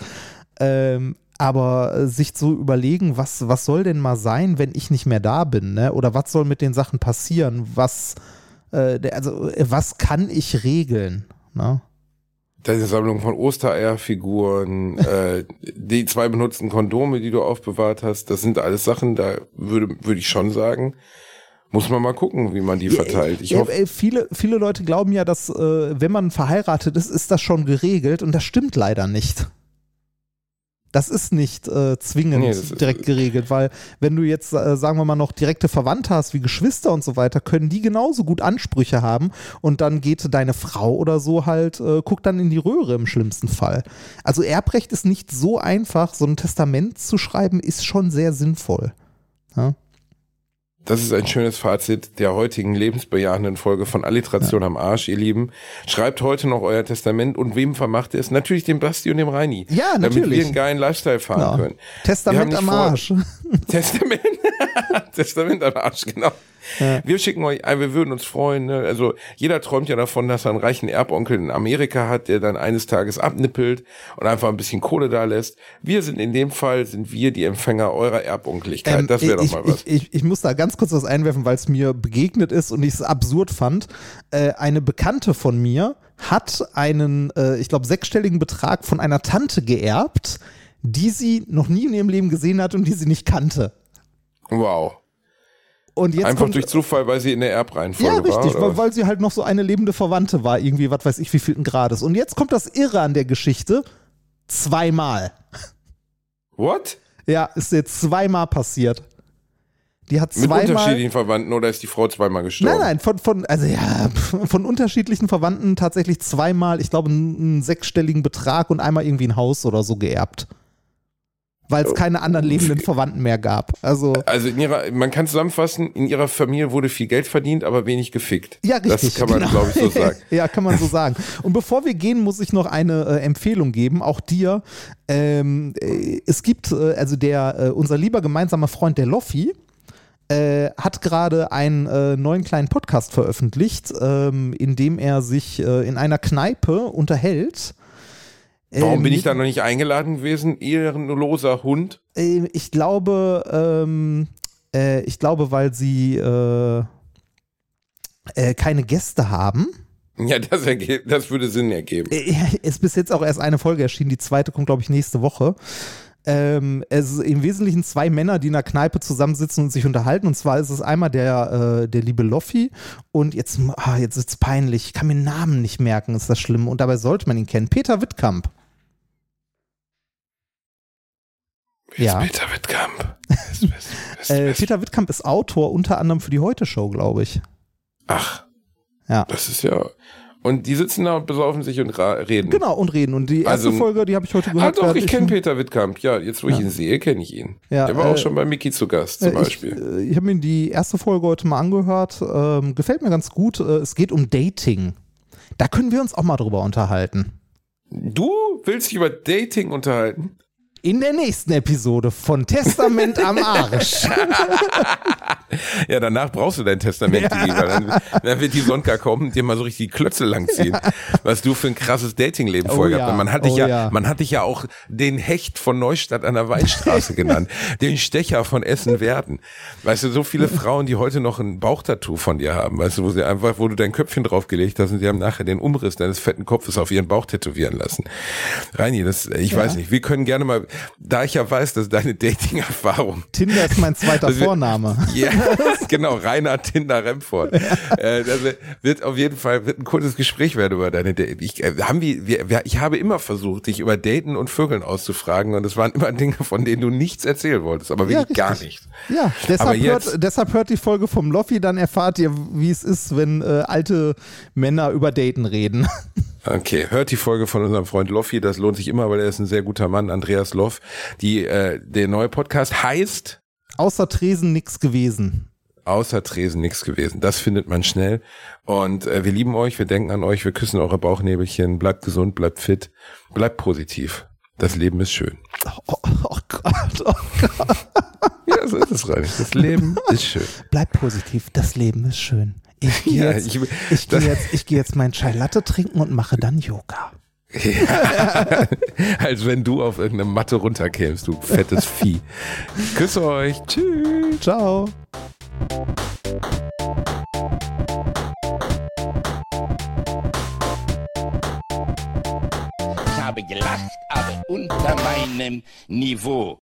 Ähm, aber äh, sich zu überlegen, was, was soll denn mal sein, wenn ich nicht mehr da bin, ne? Oder was soll mit den Sachen passieren? Was, äh, also, äh, was kann ich regeln? Ne? Deine Sammlung von Ostereierfiguren, äh, die zwei benutzten Kondome, die du aufbewahrt hast, das sind alles Sachen, da würde, würde ich schon sagen, muss man mal gucken, wie man die verteilt. Ich Ja, viele, viele Leute glauben ja, dass äh, wenn man verheiratet ist, ist das schon geregelt und das stimmt leider nicht. Das ist nicht äh, zwingend Nee, direkt geregelt, weil wenn du jetzt, äh, sagen wir mal, noch direkte Verwandte hast, wie Geschwister und so weiter, können die genauso gut Ansprüche haben und dann geht deine Frau oder so halt, äh, guckt dann in die Röhre im schlimmsten Fall. Also Erbrecht ist nicht so einfach, so ein Testament zu schreiben, ist schon sehr sinnvoll. Ja? Das ist ein schönes Fazit der heutigen lebensbejahenden Folge von Alliteration am Arsch, ihr Lieben. Schreibt heute noch euer Testament und wem vermacht ihr es? Natürlich dem Basti und dem Reini. Ja, Damit natürlich. wir einen geilen Lifestyle fahren Genau. können. Testament am Arsch. Testament. Testament am Arsch, genau. Wir schicken euch, ein, wir würden uns freuen. Ne? Also jeder träumt ja davon, dass er einen reichen Erbonkel in Amerika hat, der dann eines Tages abnippelt und einfach ein bisschen Kohle da lässt. Wir sind in dem Fall, sind wir die Empfänger eurer Erbonkeligkeit. Ähm, das wäre doch ich, mal was. Ich, ich, ich muss da ganz kurz was einwerfen, weil es mir begegnet ist und ich es absurd fand. Äh, eine Bekannte von mir hat einen, äh, ich glaube, sechsstelligen Betrag von einer Tante geerbt, die sie noch nie in ihrem Leben gesehen hat und die sie nicht kannte. wow. Und jetzt Einfach kommt, durch Zufall, weil sie in der Erbreihenfolge ja, richtig, war. weil, weil sie halt noch so eine lebende Verwandte war, irgendwie, was weiß ich, wie vielten Grades. Und jetzt kommt das Irre an der Geschichte. Zweimal. What? Ja, ist jetzt zweimal passiert. Die hat Mit zweimal. unterschiedlichen Verwandten oder ist die Frau zweimal gestorben? Nein, nein, von, von, also ja, von unterschiedlichen Verwandten tatsächlich zweimal, ich glaube, einen, einen sechsstelligen Betrag und einmal irgendwie ein Haus oder so geerbt. Weil es keine anderen lebenden Verwandten mehr gab. Also, Also in ihrer, man kann zusammenfassen, in ihrer Familie wurde viel Geld verdient, aber wenig gefickt. ja, richtig. Das kann man, genau. glaube ich, so sagen. ja, kann man so sagen. Und bevor wir gehen, muss ich noch eine äh, Empfehlung geben, auch dir. Ähm, äh, es gibt, äh, also der, äh, unser lieber gemeinsamer Freund, der Loffi, äh, hat gerade einen äh, neuen kleinen Podcast veröffentlicht, ähm, in dem er sich äh, in einer Kneipe unterhält. Warum Ähm, bin ich da noch nicht eingeladen gewesen? Ehrenloser Hund. äh, ich glaube, ähm, äh, ich glaube, weil sie äh, äh, keine Gäste haben. Ja, das, das würde Sinn ergeben. Äh, Ist bis jetzt auch erst eine Folge erschienen. Die zweite kommt, glaube ich, nächste Woche. Ähm, es ist im Wesentlichen zwei Männer, die in einer Kneipe zusammensitzen und sich unterhalten. Und zwar ist es einmal der, äh, der liebe Loffi und jetzt, ah, jetzt ist es peinlich. Ich kann mir den Namen nicht merken, ist das schlimm. Und dabei sollte man ihn kennen. Peter Wittkamp. Wer ja. ist Peter Wittkamp? Ist- ist- Äh, Peter Wittkamp ist Autor unter anderem für die Heute-Show, glaube ich. Ach, Ja. das ist ja. Und die sitzen da und besaufen sich und reden. Genau, und reden. Und die erste Also- Folge, die habe ich heute Ah, gehört. doch, da ich kenne Peter Wittkamp. Ja, jetzt wo ich ihn sehe, kenne ich ihn. Ja, Der war äh, auch schon bei Mickey zu Gast zum Äh, Ich, Beispiel. äh, ich habe mir die erste Folge heute mal angehört. Ähm, gefällt mir ganz gut. Äh, es geht um Dating. Da können wir uns auch mal drüber unterhalten. Du willst dich über Dating unterhalten? In der nächsten Episode von Testament am Arsch. Ja, danach brauchst du dein Testament, Digi, weil dann, dann wird die Sonka kommen und dir mal so richtig die Klötze langziehen, was du für ein krasses Datingleben Oh vorher ja, gehabt hast. Man hat dich oh ja, ja. man hat dich ja auch den Hecht von Neustadt an der Weinstraße genannt, den Stecher von Essen-Werden. Weißt du, so viele Frauen, die heute noch ein Bauchtattoo von dir haben, weißt du, wo sie einfach, wo du dein Köpfchen draufgelegt hast und sie haben nachher den Umriss deines fetten Kopfes auf ihren Bauch tätowieren lassen. Reini, das, ich weiß nicht, wir können gerne mal, da ich ja weiß, dass deine Dating-Erfahrung Tinder ist mein zweiter Vorname. ja, genau, Rainer Tinder Remford. Äh, das wird auf jeden Fall wird ein kurzes Gespräch werden über deine Date. Ich, äh, haben wir, wir, wir, ich habe immer versucht, dich über Daten und Vögeln auszufragen und es waren immer Dinge, von denen du nichts erzählen wolltest, aber Ja, wirklich gar richtig. nichts. Ja, deshalb jetzt- hört, deshalb hört die Folge vom Loffi, dann erfahrt ihr, wie es ist, wenn äh, alte Männer über Daten reden. Okay, hört die Folge von unserem Freund Loffi, das lohnt sich immer, weil er ist ein sehr guter Mann, Andreas Loff. Die, äh, der neue Podcast heißt Außer Tresen nix gewesen. Außer Tresen nichts gewesen. Das findet man schnell. Und äh, wir lieben euch, wir denken an euch, wir küssen eure Bauchnäbelchen. Bleibt gesund, bleibt fit, bleibt positiv. Das Leben ist schön. Oh, oh Gott, oh Gott. Ja, so ist es, Reini. Das Leben ist schön. Bleib positiv, das Leben ist schön. Ich gehe Ja, jetzt, ich- ich, das- jetzt, ich gehe jetzt mein Chai Latte trinken und mache dann Yoga. Ja, als wenn du auf irgendeine Matte runterkämst, du fettes Vieh. Küsse euch. Tschüss. Ciao. Ich habe gelacht, aber unter meinem Niveau.